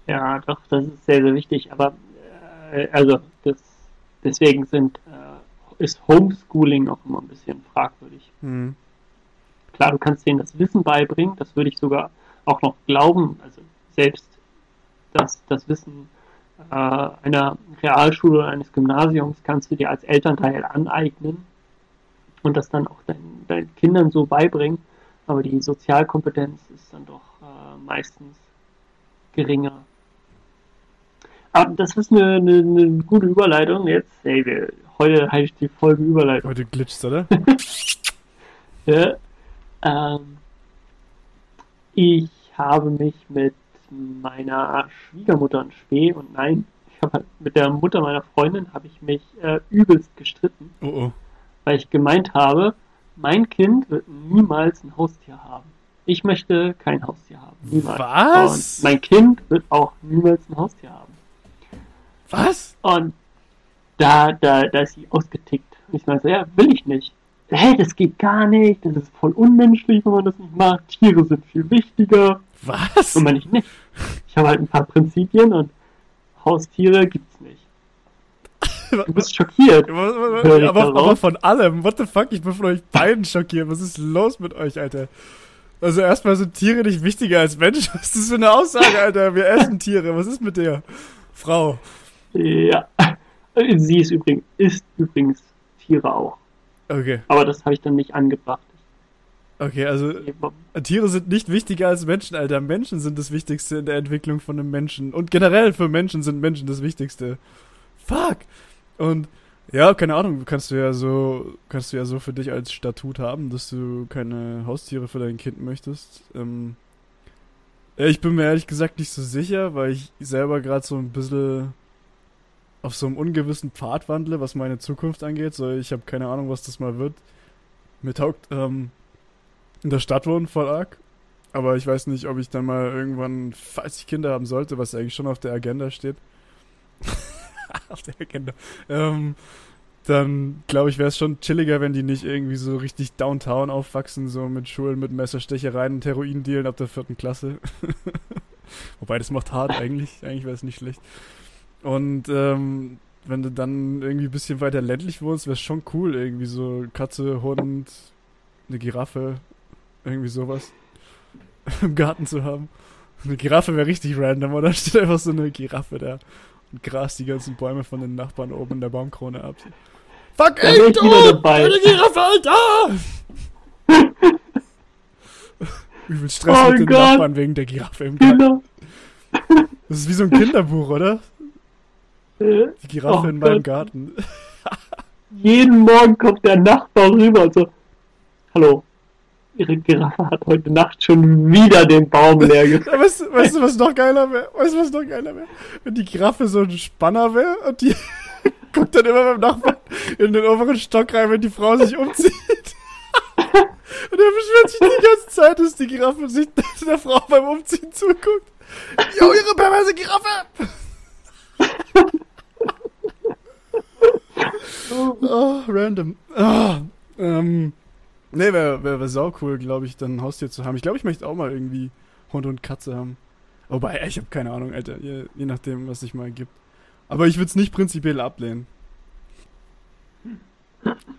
Ja, doch, das ist sehr, sehr wichtig. Aber, äh, also, das, deswegen sind, äh, ist Homeschooling auch immer ein bisschen fragwürdig. Mhm. Klar, du kannst denen das Wissen beibringen, das würde ich sogar auch noch glauben, also selbst das, das Wissen äh, einer Realschule oder eines Gymnasiums kannst du dir als Elternteil aneignen und das dann auch dein, deinen Kindern so beibringen. Aber die Sozialkompetenz ist dann doch äh, meistens geringer. Aber das ist eine, eine, eine, gute Überleitung. Jetzt, hey, wir heute heißt die Folge Überleitung. Heute glitscht, oder? Ja, ähm, ich habe mich mit meiner Schwiegermutter in Spee und nein, halt mit der Mutter meiner Freundin habe ich mich äh, übelst gestritten, Oh oh. weil ich gemeint habe, mein Kind wird niemals ein Haustier haben. Ich möchte kein Haustier haben. Niemals. Was? Und mein Kind wird auch niemals ein Haustier haben. Was? Und da, da, da ist sie ausgetickt. Und ich meinte, so, ja, will ich nicht. Hä, das geht gar nicht, das ist voll unmenschlich, wenn man das nicht macht. Tiere sind viel wichtiger. Was? Und meine ich nicht. Ich habe halt ein paar Prinzipien und Haustiere gibt's nicht. Du bist schockiert. Aber, aber von allem, what the fuck, ich bin von euch beiden schockiert. Was ist los mit euch, Alter? Also erstmal sind Tiere nicht wichtiger als Menschen. Was ist das für eine Aussage, Alter? Wir essen Tiere. Was ist mit der Frau? Ja. Sie ist übrigens, ist übrigens Tiere auch. Okay, Aber das habe ich dann nicht angebracht. Okay, also Tiere sind nicht wichtiger als Menschen, Alter. Menschen sind das Wichtigste in der Entwicklung von einem Menschen. Und generell für Menschen sind Menschen das Wichtigste. Fuck. Und ja, keine Ahnung, kannst du ja so, kannst du ja so für dich als Statut haben, dass du keine Haustiere für dein Kind möchtest. Ähm, ich bin mir ehrlich gesagt nicht so sicher, weil ich selber gerade so ein bisschen auf so einem ungewissen Pfad wandle, was meine Zukunft angeht. So, ich habe keine Ahnung, was das mal wird. Mir taugt ähm, in der Stadt wohnen voll arg. Aber ich weiß nicht, ob ich dann mal irgendwann, falls ich Kinder haben sollte, was eigentlich schon auf der Agenda steht. auf der Agenda. Ähm, dann glaube ich, wäre es schon chilliger, wenn die nicht irgendwie so richtig downtown aufwachsen, so mit Schulen, mit Messerstechereien und Heroin-Dealen ab der vierten Klasse. Wobei, das macht hart eigentlich. Eigentlich wäre es nicht schlecht. Und ähm, wenn du dann irgendwie ein bisschen weiter ländlich wohnst, wäre es schon cool, irgendwie so Katze, Hund, eine Giraffe, irgendwie sowas im Garten zu haben. Eine Giraffe wäre richtig random, oder? Steht einfach so eine Giraffe da und grast die ganzen Bäume von den Nachbarn oben in der Baumkrone ab. Fuck, Da ey, ich du! wieder dabei. Eine Giraffe, Alter! Übel Stress Oh mit den Gott. Nachbarn wegen der Giraffe im Garten. Genau. Das ist wie so ein Kinderbuch, oder? Äh, Die Giraffe Oh in meinem Gott. Garten. Jeden Morgen kommt der Nachbar rüber und so, hallo, Ihre Giraffe hat heute Nacht schon wieder den Baum leer. Ja, weißt, du- weißt du, was noch geiler wäre? Weißt du, was noch geiler wäre? Wenn die Giraffe so ein Spanner wäre und die guckt dann immer beim Nachbarn in den oberen Stock rein, wenn die Frau sich umzieht. Und er beschwert sich die ganze Zeit, dass die Giraffe sich der Frau beim Umziehen zuguckt. Jo, ihre perverse Giraffe! Oh, random. Ah, ähm, nee, wäre wär, wär sau cool, glaube ich, dann ein Haustier zu haben. Ich glaube, ich möchte auch mal irgendwie Hund und Katze haben. Wobei, ich habe keine Ahnung, Alter. Je, je nachdem, was sich mal gibt. Aber ich würde es nicht prinzipiell ablehnen.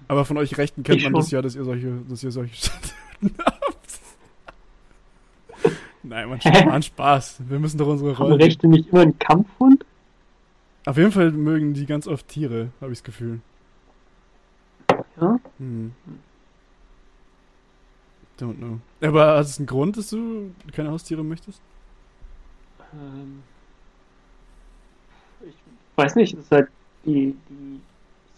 Aber von euch Rechten kennt Ich man schon. das ja, dass ihr solche, dass ihr solche habt. Nein, man, man Spaß. Wir müssen doch unsere Haben Rollen. Rechte nicht immer einen Kampfhund? Auf jeden Fall mögen die ganz oft Tiere, habe ich das Gefühl. Ja. Hm. Don't know. Aber hat es einen Grund, dass du keine Haustiere möchtest? Ähm, ich weiß nicht, es ist halt, die, die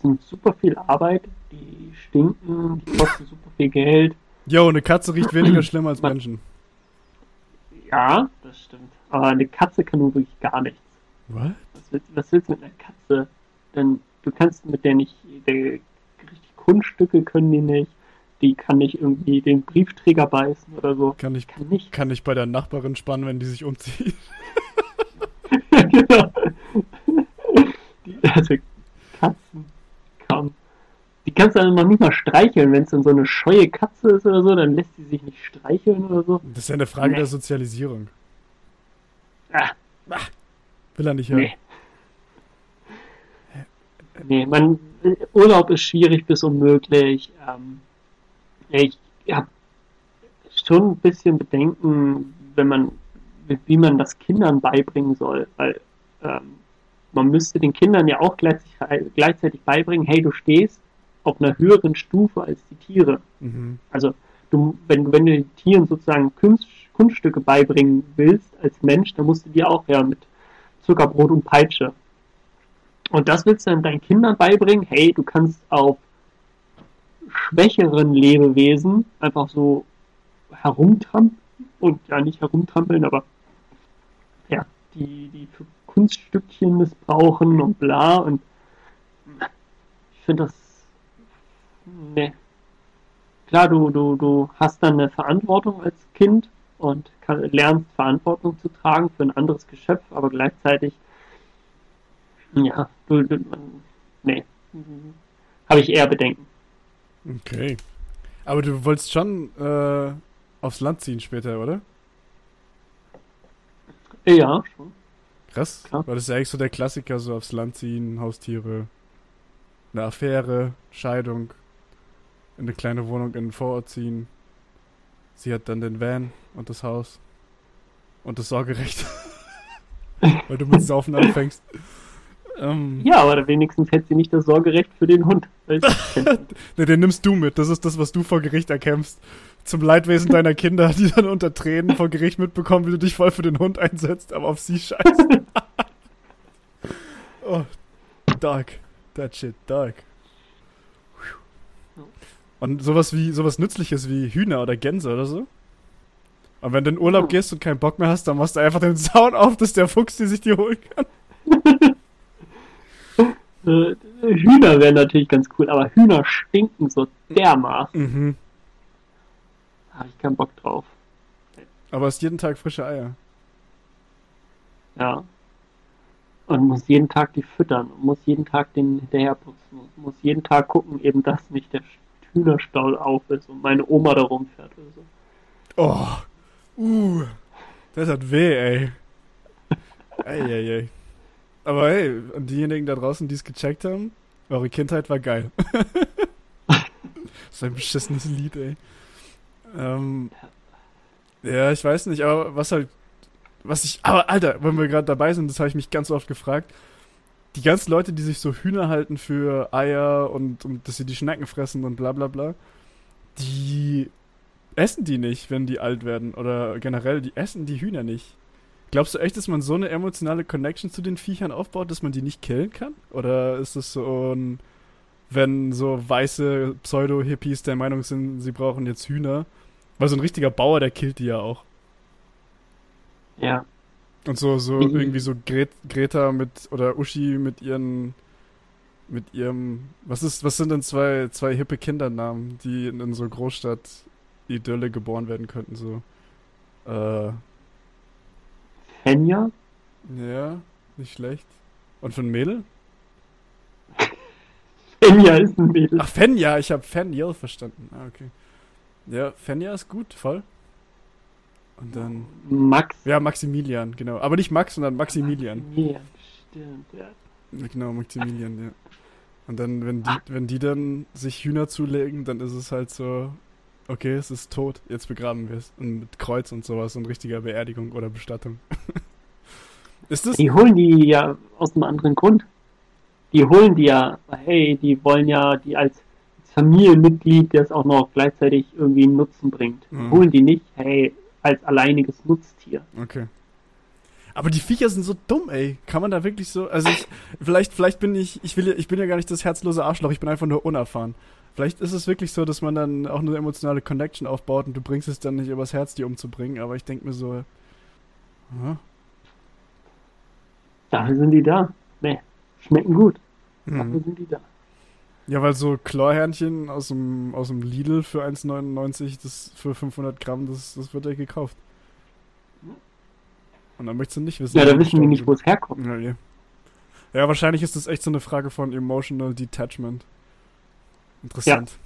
sind super viel Arbeit, die stinken, die kosten super viel Geld. Jo, eine Katze riecht weniger schlimm als Menschen. Ja, das stimmt. Aber eine Katze kann nun wirklich gar nichts. What? Was willst, was willst du mit einer Katze? Denn du kannst mit der nicht, der, richtig Kunststücke können die nicht. Die kann nicht irgendwie den Briefträger beißen oder so. Kann ich, Kann nicht. kann ich bei der Nachbarin spannen, wenn die sich umzieht? genau. Die, also Katzen kaum. Die kannst du dann noch nicht mal streicheln. Wenn es dann so eine scheue Katze ist oder so, dann lässt sie sich nicht streicheln oder so. Das ist ja eine Frage Nee. der Sozialisierung. Ah, Will er nicht hören. nee. Nee, man, Urlaub ist schwierig bis unmöglich. Ähm, ich habe schon ein bisschen Bedenken, wenn man, wie man das Kindern beibringen soll, weil ähm, man müsste den Kindern ja auch gleichzeitig, gleichzeitig beibringen, hey, du stehst auf einer höheren Stufe als die Tiere. Mhm. Also du, wenn, wenn du den Tieren sozusagen Kunst, Kunststücke beibringen willst als Mensch, dann musst du dir auch ja mit Zuckerbrot und Peitsche. Und das willst du dann deinen Kindern beibringen? Hey, du kannst auf schwächeren Lebewesen einfach so herumtrampeln und ja nicht herumtrampeln, aber ja, die, die für Kunststückchen missbrauchen und bla und ich finde das ne. Klar, du, du, du hast dann eine Verantwortung als Kind und kann, lernst Verantwortung zu tragen für ein anderes Geschöpf, aber gleichzeitig ja, du, du nee, habe ich eher Bedenken. Okay. Aber du wolltest schon äh, aufs Land ziehen später, oder? Ja, schon. Krass. Klar. Weil das ist ja eigentlich so der Klassiker, so aufs Land ziehen, Haustiere, eine Affäre, Scheidung, in eine kleine Wohnung in den Vorort ziehen. Sie hat dann den Van und das Haus und das Sorgerecht. Weil du mit Saufen anfängst. Ähm, ja, aber wenigstens hätte sie nicht das Sorgerecht für den Hund. ne, den nimmst du mit. Das ist das, was du vor Gericht erkämpfst. Zum Leidwesen deiner Kinder, die dann unter Tränen vor Gericht mitbekommen, wie du dich voll für den Hund einsetzt, aber auf sie scheißt. oh, dark. That shit, dark. Und sowas wie, sowas Nützliches wie Hühner oder Gänse oder so? Und wenn du in Urlaub gehst und keinen Bock mehr hast, dann machst du einfach den Sound auf, dass der Fuchs die sich die holen kann. Äh, Hühner wären natürlich ganz cool, aber Hühner stinken so dermaßen. Mhm. Habe ich keinen Bock drauf. Aber es ist jeden Tag frische Eier. Ja. Und muss jeden Tag die füttern und muss jeden Tag den hinterherputzen und muss jeden Tag gucken, eben dass nicht der Hühnerstall auf ist und meine Oma da rumfährt oder so. Oh. Uh. Das hat weh, ey. Ey, ey, ey. Aber hey, und diejenigen da draußen, die es gecheckt haben, eure Kindheit war geil. so ein beschissenes Lied, ey. Ähm, ja, ich weiß nicht, aber was halt, was ich, aber Alter, wenn wir gerade dabei sind, das habe ich mich ganz oft gefragt. Die ganzen Leute, die sich so Hühner halten für Eier und, und dass sie die Schnecken fressen und bla bla bla, die essen die nicht, wenn die alt werden. Oder generell, die essen die Hühner nicht. Glaubst du echt, dass man so eine emotionale Connection zu den Viechern aufbaut, dass man die nicht killen kann? Oder ist das so ein, wenn so weiße Pseudo-Hippies der Meinung sind, sie brauchen jetzt Hühner? Weil so ein richtiger Bauer, der killt die ja auch. Ja. Und so, so mhm. irgendwie so Gret Greta mit, oder Uschi mit ihren, mit ihrem, was ist, was sind denn zwei, zwei hippe Kindernamen, die in, in so Großstadt-Idylle geboren werden könnten, so, äh, Fenja? Ja, nicht schlecht. Und für ein Mädel? Fenja ist ein Mädel. Ach, Fenja, ich habe Fenja verstanden. Ah, okay. Ja, Fenja ist gut, voll. Und dann. Max. Ja, Maximilian, genau. Aber nicht Max, sondern Maximilian. Maximilian, stimmt, ja. ja genau, Maximilian, ja. Und dann, wenn die, wenn die dann sich Hühner zulegen, dann ist es halt so, okay, es ist tot, jetzt begraben wir es. Und mit Kreuz und sowas und richtiger Beerdigung oder Bestattung. ist das? Die holen die ja aus einem anderen Grund. Die holen die ja, hey, die wollen ja die als Familienmitglied, der es auch noch gleichzeitig irgendwie einen Nutzen bringt. Mhm. Holen die nicht, hey, als alleiniges Nutztier. Okay. Aber die Viecher sind so dumm, ey. Kann man da wirklich so. Also ich, vielleicht, vielleicht bin ich, ich will ich bin ja gar nicht das herzlose Arschloch, ich bin einfach nur unerfahren. Vielleicht ist es wirklich so, dass man dann auch eine emotionale Connection aufbaut und du bringst es dann nicht übers Herz, die umzubringen, aber ich denke mir so. Ja. Dafür sind die da. Nee, schmecken gut. Mhm. Dafür sind die da. Ja, weil so Chlorhörnchen aus dem, aus dem Lidl für 1,99, das für 500 Gramm, das, das wird ja gekauft. Und dann möchtest du nicht wissen. Ja, da wissen die nicht, wo es herkommt. Ja, ja. ja, wahrscheinlich ist das echt so eine Frage von Emotional Detachment. Interessant. Ja.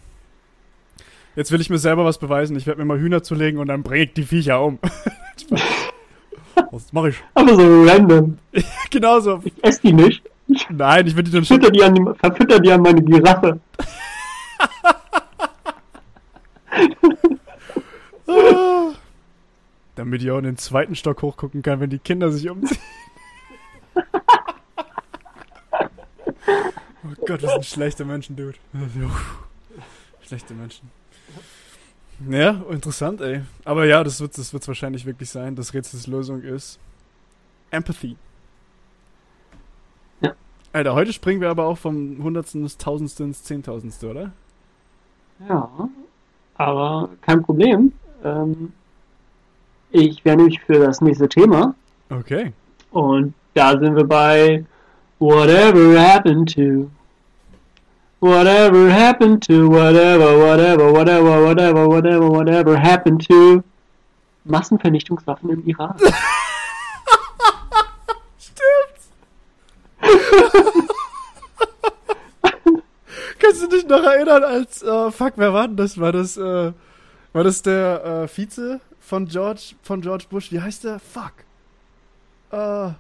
Jetzt will ich mir selber was beweisen. Ich werde mir mal Hühner zulegen und dann bringe ich die Viecher um. was mache ich? Aber so random. genau so. Ich esse die nicht. Nein, ich würde die dann schon. Die an, verfütter die an meine Giraffe. Damit ich auch in den zweiten Stock hochgucken kann, wenn die Kinder sich umziehen. Oh Gott, wir sind schlechte Menschen, Dude. schlechte Menschen. Ja, interessant, ey. Aber ja, das wird es das wahrscheinlich wirklich sein. Das Rätsels Lösung ist Empathy. Ja. Alter, heute springen wir aber auch vom Hundertsten ins Tausendste ins Zehntausendste, oder? Ja, aber kein Problem. Ähm, ich wäre nämlich für das nächste Thema. Okay. Und da sind wir bei Whatever happened to. Whatever happened to, whatever, whatever, whatever, whatever, whatever, whatever happened to. Massenvernichtungswaffen im Iran. Kannst du dich noch erinnern, als, äh, fuck, wer war denn das? War das, äh, war das der äh, Vize von George, von George Bush? Wie heißt der? Fuck. Äh,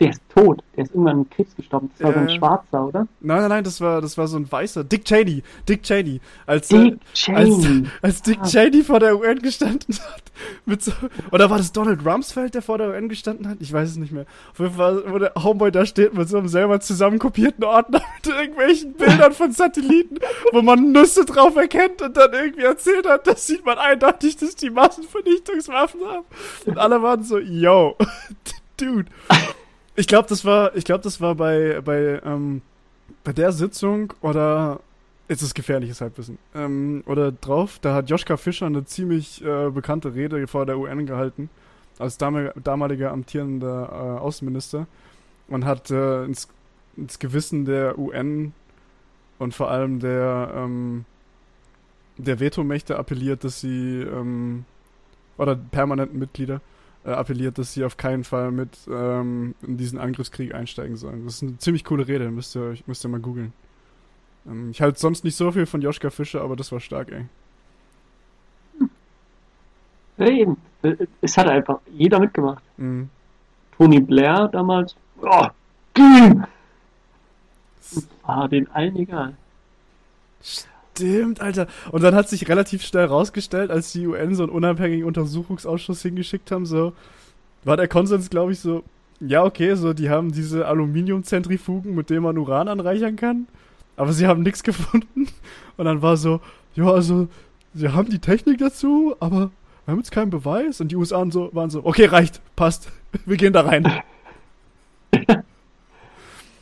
Der ist tot. Der ist irgendwann an Krebs gestorben. Das war so ein Äh. Schwarzer, oder? nein, nein, nein, das war, das war so ein weißer. Dick Cheney. Dick Cheney. Als, äh, Dick als, Cheney. als Dick Ah. Cheney vor der UN gestanden hat. Mit so, oder war das Donald Rumsfeld, der vor der UN gestanden hat? Ich weiß es nicht mehr. Auf jeden Fall, wo der Homeboy da steht mit so einem selber zusammenkopierten Ordner mit irgendwelchen Bildern von Satelliten, wo man Nüsse drauf erkennt und dann irgendwie erzählt hat, das sieht man eindeutig, dass die Massenvernichtungswaffen haben. Und alle waren so, yo, dude. Ich glaube, das war, ich glaube, das war bei, bei, ähm, bei der Sitzung oder Jetzt ist gefährliches Halbwissen. Ähm, oder drauf, da hat Joschka Fischer eine ziemlich äh, bekannte Rede vor der UN gehalten, als dam damaliger amtierender äh, Außenminister und hat äh, ins, ins Gewissen der UN und vor allem der, ähm, der Vetomächte appelliert, dass sie, ähm, oder permanenten Mitglieder, äh, appelliert, dass sie auf keinen Fall mit ähm, in diesen Angriffskrieg einsteigen sollen. Das ist eine ziemlich coole Rede, müsst ihr, müsst ihr mal googeln. Ähm, ich halte sonst nicht so viel von Joschka Fischer, aber das war stark, ey. Ja, eben. Es hat einfach jeder mitgemacht. Mhm. Tony Blair damals. Oh! War den allen egal. Stimmt, Alter. Und dann hat sich relativ schnell rausgestellt, als die UN so einen unabhängigen Untersuchungsausschuss hingeschickt haben, so, war der Konsens, glaube ich, so, ja, okay, so, die haben diese Aluminiumzentrifugen, mit denen man Uran anreichern kann, aber sie haben nichts gefunden. Und dann war so, ja, also, sie haben die Technik dazu, aber wir haben jetzt keinen Beweis. Und die USA waren so, waren so okay, reicht, passt, wir gehen da rein.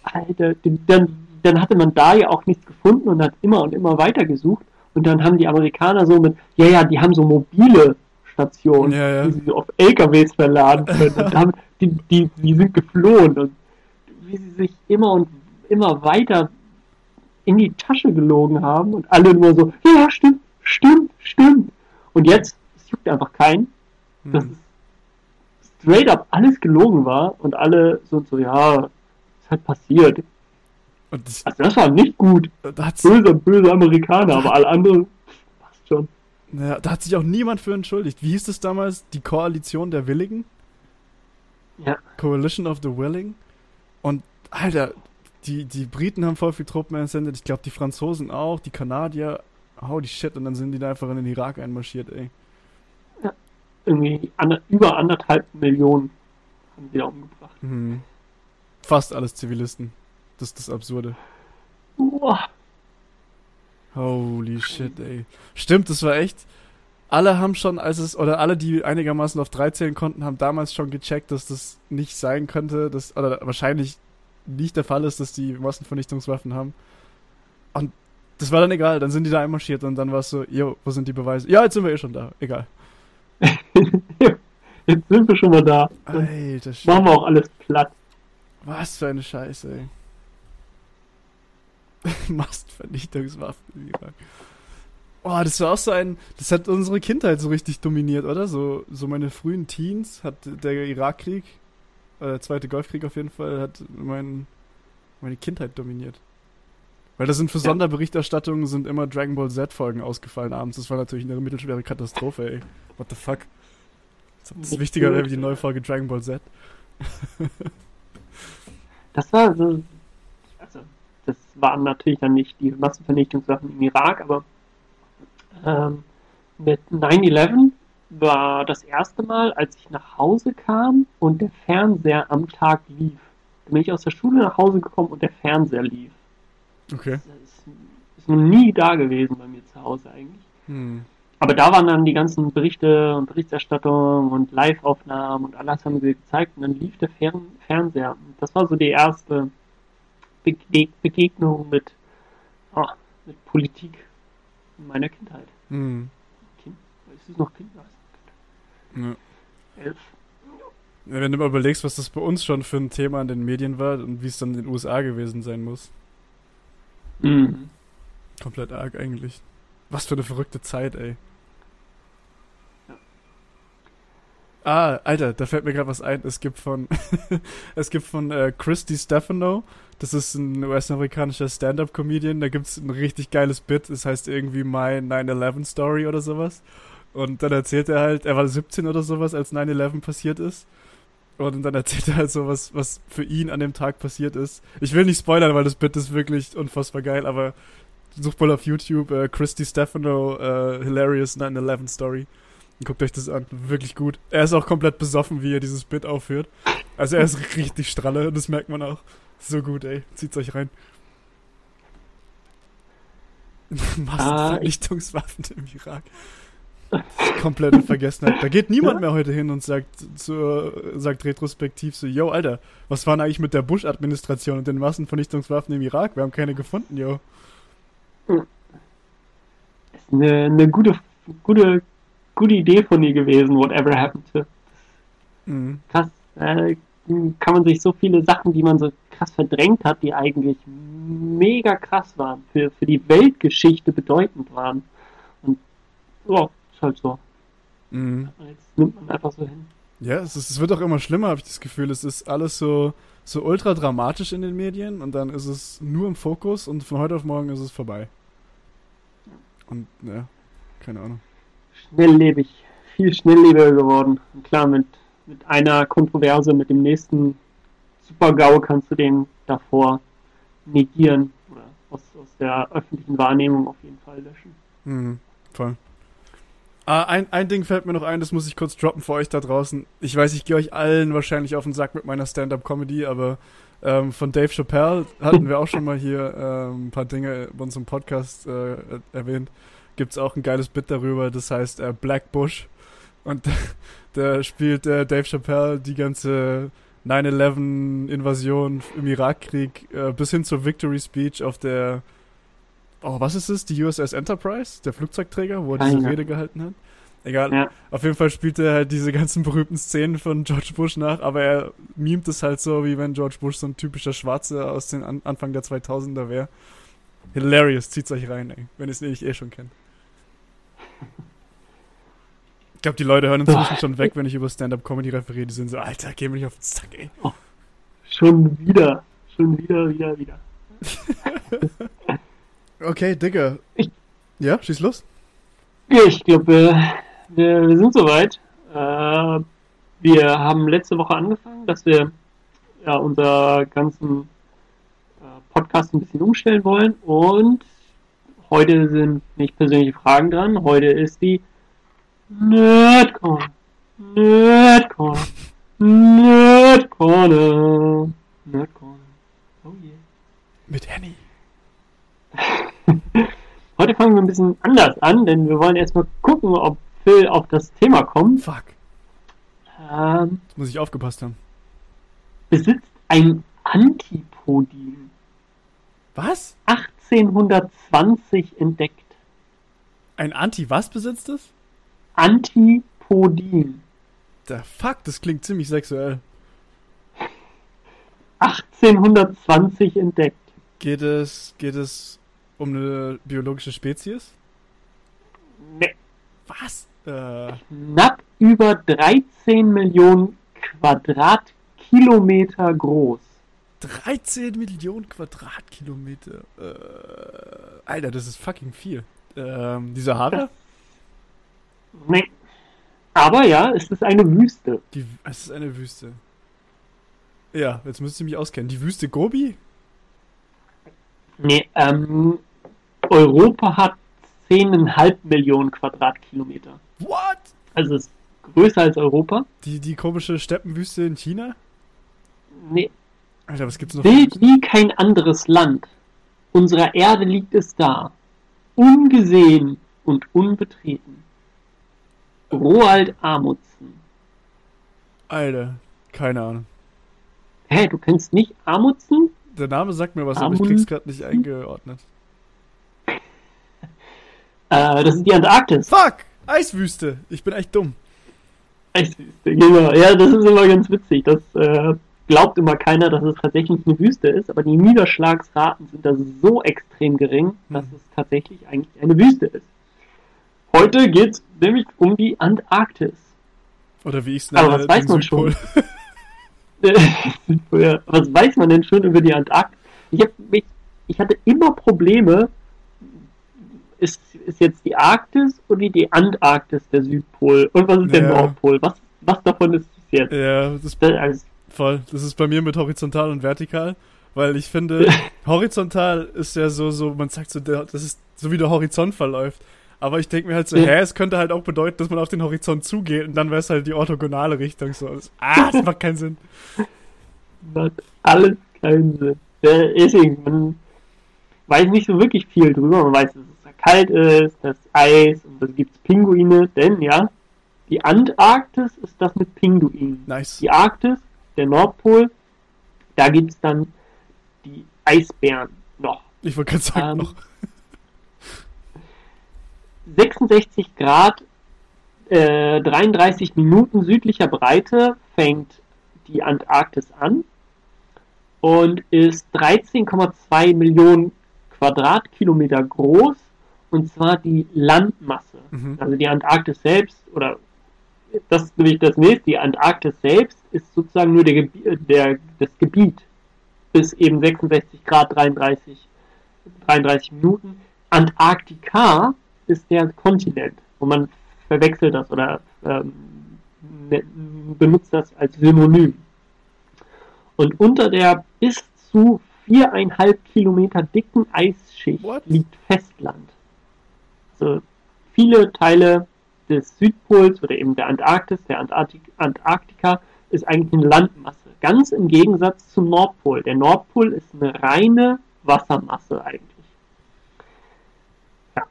Alter, dann, dann hatte man da ja auch nichts gefunden und hat immer und immer weiter gesucht. Und dann haben die Amerikaner so mit, ja, ja, die haben so mobile Stationen, Ja, ja. die sie so auf LKWs verladen können. und haben, die, die, die sind geflohen. Und wie sie sich immer und immer weiter in die Tasche gelogen haben und alle nur so, ja, stimmt, stimmt, stimmt. Und jetzt, es juckt einfach keinen, dass Hm. es straight up alles gelogen war und alle so so, ja, es hat passiert. Das, Also das war nicht gut. Böse, böse Amerikaner, aber alle anderen passt schon. Ja, da hat sich auch niemand für entschuldigt. Wie hieß es damals? Die Koalition der Willigen? Ja. Coalition of the Willing? Und, Alter, die, die Briten haben voll viel Truppen entsendet. Ich glaube, die Franzosen auch, die Kanadier. Holy shit. Und dann sind die da einfach in den Irak einmarschiert, ey. Irgendwie ander, über anderthalb Millionen haben sie da umgebracht. Mhm. Fast alles Zivilisten. Das ist das Absurde. Boah. Holy shit, ey. Stimmt, das war echt. Alle haben schon, als es, oder alle, die einigermaßen auf drei zählen konnten, haben damals schon gecheckt, dass das nicht sein könnte, dass, oder wahrscheinlich nicht der Fall ist, dass die Massenvernichtungswaffen haben. Und das war dann egal, dann sind die da einmarschiert und dann war es so, jo, wo sind die Beweise? Ja, jetzt sind wir eh schon da, egal. Jetzt sind wir schon mal da. Alter, shit. machen wir auch alles platt. Was für eine Scheiße, ey. Massenvernichtungswaffen im Irak. Oh, das war auch so ein, das hat unsere Kindheit so richtig dominiert, oder? So, so meine frühen Teens hat der Irakkrieg, äh, der zweite Golfkrieg auf jeden Fall, hat mein, meine Kindheit dominiert. Weil das sind für. Sonderberichterstattungen sind immer Dragon Ball Z Folgen ausgefallen abends. Das war natürlich eine mittelschwere Katastrophe, ey. What the fuck? Das ist wichtiger wie die neue Folge Dragon Ball Z. Das war so, das waren natürlich dann nicht die Massenvernichtungswaffen im Irak, aber ähm, mit 9-11 war das erste Mal, als ich nach Hause kam und der Fernseher am Tag lief. Da bin ich aus der Schule nach Hause gekommen und der Fernseher lief. Okay. Das ist, ist noch nie da gewesen bei mir zu Hause eigentlich. Hm. aber da waren dann die ganzen Berichte und Berichterstattungen und Live-Aufnahmen und alles haben sie gezeigt und dann lief der Fern Fernseher. Das war so die erste Be Begegnung mit, oh, mit Politik in meiner Kindheit. Hm. Kind, ist es noch Kind? Ja. Elf. Ja, Wenn du mal überlegst, was das bei uns schon für ein Thema in den Medien war und wie es dann in den USA gewesen sein muss. Mhm. Komplett arg eigentlich. Was für eine verrückte Zeit, ey. Ah, Alter, da fällt mir gerade was ein. Es gibt von es gibt von äh, Christy Stefano, das ist ein US-amerikanischer Stand-up-Comedian, da gibt's ein richtig geiles Bit, das heißt irgendwie My 9/11 Story oder sowas. Und dann erzählt er halt, er war 17 oder sowas, als 9/11 passiert ist. Und dann erzählt er halt so was, was für ihn an dem Tag passiert ist. Ich will nicht spoilern, weil das Bit ist wirklich unfassbar geil, aber sucht mal auf YouTube äh, Christy Stefano äh, Hilarious 9/11 Story. Guckt euch das an, wirklich gut. Er ist auch komplett besoffen, wie er dieses Bit aufführt. Also er ist richtig stralle, das merkt man auch. So gut, ey. Zieht's euch rein. Massenvernichtungswaffen im Irak. Komplett in Vergessenheit. Da geht niemand mehr heute hin und sagt, zur, sagt retrospektiv so, yo, Alter, was war denn eigentlich mit der Bush-Administration und den Massenvernichtungswaffen im Irak? Wir haben keine gefunden, yo. Das ist eine, eine gute, gute, gute Idee von dir gewesen, whatever happened to. Mhm. Krass, äh, kann man sich so viele Sachen, die man so krass verdrängt hat, die eigentlich mega krass waren, für, für die Weltgeschichte bedeutend waren. Und ja, ist halt so. Mhm. Jetzt nimmt man einfach so hin. Ja, es, ist, es wird auch immer schlimmer, habe ich das Gefühl. Es ist alles so, so ultra dramatisch in den Medien und dann ist es nur im Fokus und von heute auf morgen ist es vorbei. Und ja, keine Ahnung. Schnelllebig, viel schnelllebiger geworden. Und klar, mit, mit einer Kontroverse, mit dem nächsten Super-GAU kannst du den davor negieren oder aus, aus der öffentlichen Wahrnehmung auf jeden Fall löschen. Mhm, voll. Ah, ein, ein Ding fällt mir noch ein, das muss ich kurz droppen für euch da draußen. Ich weiß, ich gehe euch allen wahrscheinlich auf den Sack mit meiner Stand-Up-Comedy, aber ähm, von Dave Chappelle hatten wir auch schon mal hier ähm, ein paar Dinge bei unserem Podcast äh, erwähnt. Gibt's auch ein geiles Bit darüber, das heißt äh, Black Bush. Und da spielt äh, Dave Chappelle die ganze 9-11-Invasion im Irakkrieg äh, bis hin zur Victory Speech auf der Oh, was ist es? Die USS Enterprise? Der Flugzeugträger, wo er diese. Rede gehalten hat? Egal. Ja. Auf jeden Fall spielt er halt diese ganzen berühmten Szenen von George Bush nach, aber er mimt es halt so, wie wenn George Bush so ein typischer Schwarzer aus den An Anfang der 2000er wäre. Hilarious, zieht's euch rein, ey. Wenn ihr es nicht eh schon kennt. Ich glaube, die Leute hören inzwischen schon weg, wenn ich über Stand-Up-Comedy referiere. Die sind so, Alter, geh mir nicht auf den Zack, ey. Schon wieder, schon wieder, wieder, wieder. Okay, Digga. Ich- Ja, schieß los. Ich glaube, wir, wir, wir sind soweit. Äh, wir haben letzte Woche angefangen, dass wir ja, unser ganzen äh, Podcast ein bisschen umstellen wollen. Und heute sind nicht persönliche Fragen dran. Heute ist die Nerdcorn. Nerdcorn. Nerdcorner. Nerdcorner. Oh yeah. Mit Annie. Heute fangen wir ein bisschen anders an, denn wir wollen erstmal gucken, ob Phil auf das Thema kommt. Fuck. Ähm, Jetzt muss ich aufgepasst haben. besitzt ein Antipodin. Was? 1820 entdeckt. Ein Anti was besitzt es? Antipodin. Der Fuck, das klingt ziemlich sexuell. 1820 entdeckt. Geht es, geht es um eine biologische Spezies? Ne, Was? Äh, knapp über 13 Millionen Quadratkilometer groß. 13 Millionen Quadratkilometer. Äh, Alter, das ist fucking viel. Ähm, die Sahara? Ne. Aber ja, es ist eine Wüste. Die, es ist eine Wüste. Ja, jetzt müsst ihr mich auskennen. Die Wüste Gobi? Nee, ähm, Europa hat 10,5 Millionen Quadratkilometer. What? Also es ist größer als Europa. Die, die komische Steppenwüste in China? Nee, Alter, was gibt's noch? wild Wüsten? wie kein anderes Land. Unserer Erde liegt es da. Ungesehen und unbetreten. Roald Amundsen. Alter, keine Ahnung. Hä, du kennst nicht Amundsen? Der Name sagt mir was, aber ich krieg's gerade nicht eingeordnet. Äh, das ist die Antarktis. Fuck! Eiswüste! Ich bin echt dumm. Eiswüste, genau. Ja, das ist immer ganz witzig. Das äh, glaubt immer keiner, dass es tatsächlich eine Wüste ist, aber die Niederschlagsraten sind da so extrem gering, dass Hm. es tatsächlich eigentlich eine Wüste ist. Heute geht es nämlich um die Antarktis. Oder wie ich's Aber nenne, was weiß man schon? Südpol. Ja, Was weiß man denn schon über die Antarktis? Ich, hab mich, ich hatte immer Probleme, ist, ist jetzt die Arktis oder die Antarktis der Südpol? Und was ist der Ja. Nordpol? Was, was davon ist es jetzt? Ja, das ist Das, also, voll. Das ist bei mir mit horizontal und vertikal. Weil ich finde, horizontal ist ja so, so, man sagt so, das ist so wie der Horizont verläuft. Aber ich denke mir halt so, Ja. hä, es könnte halt auch bedeuten, dass man auf den Horizont zugeht und dann wäre es halt die orthogonale Richtung. So. Das, ah, das macht keinen Sinn. macht alles keinen Sinn. Äh, Deswegen, man weiß nicht so wirklich viel drüber. Man weiß, dass es da kalt ist, das Eis und es gibt Pinguine, denn ja, die Antarktis ist das mit Pinguinen. Nice. Die Arktis, der Nordpol, da gibt es dann die Eisbären noch. Ich wollte gerade sagen, Ähm, noch. 66 Grad, äh, 33 Minuten südlicher Breite fängt die Antarktis an und ist 13,2 Millionen Quadratkilometer groß und zwar die Landmasse. Mhm. Also die Antarktis selbst oder das ist nämlich das nächste, die Antarktis selbst ist sozusagen nur der, Gebi- der, das Gebiet bis eben 66 Grad 33, 33 Minuten. Antarktika ist der Kontinent und man verwechselt das oder ähm, ne- benutzt das als Synonym. Und unter der bis zu viereinhalb Kilometer dicken Eisschicht What? liegt Festland. Also viele Teile des Südpols oder eben der Antarktis, der Antarktik, Antarktika, ist eigentlich eine Landmasse. Ganz im Gegensatz zum Nordpol. Der Nordpol ist eine reine Wassermasse eigentlich. Ja.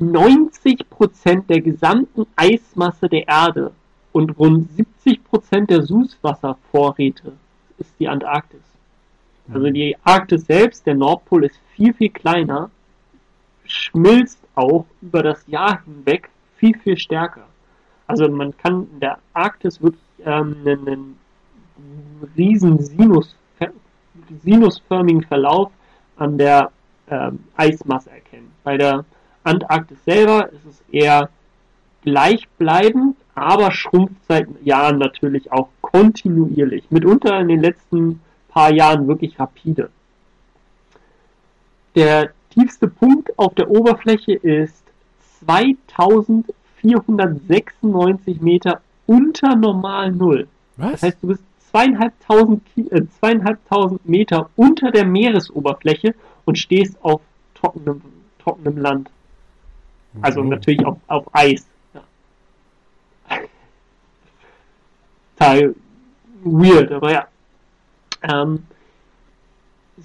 90% der gesamten Eismasse der Erde und rund 70% der Süßwasservorräte ist die Antarktis. Also die Arktis selbst, der Nordpol ist viel, viel kleiner, schmilzt auch über das Jahr hinweg viel, viel stärker. Also man kann in der Arktis wirklich ähm, einen, einen riesen Sinus, sinusförmigen Verlauf an der ähm, Eismasse erkennen. Bei der Antarktis selber ist es eher gleichbleibend, aber schrumpft seit Jahren natürlich auch kontinuierlich. Mitunter in den letzten paar Jahren wirklich rapide. Der tiefste Punkt auf der Oberfläche ist 2496 Meter unter normal Null. Was? Das heißt, du bist zweieinhalbtausend, äh, zweieinhalbtausend Meter unter der Meeresoberfläche und stehst auf trockenem, trockenem Land. Also Oh. natürlich auf, auf Eis. Ja. Total weird, aber ja. Ähm,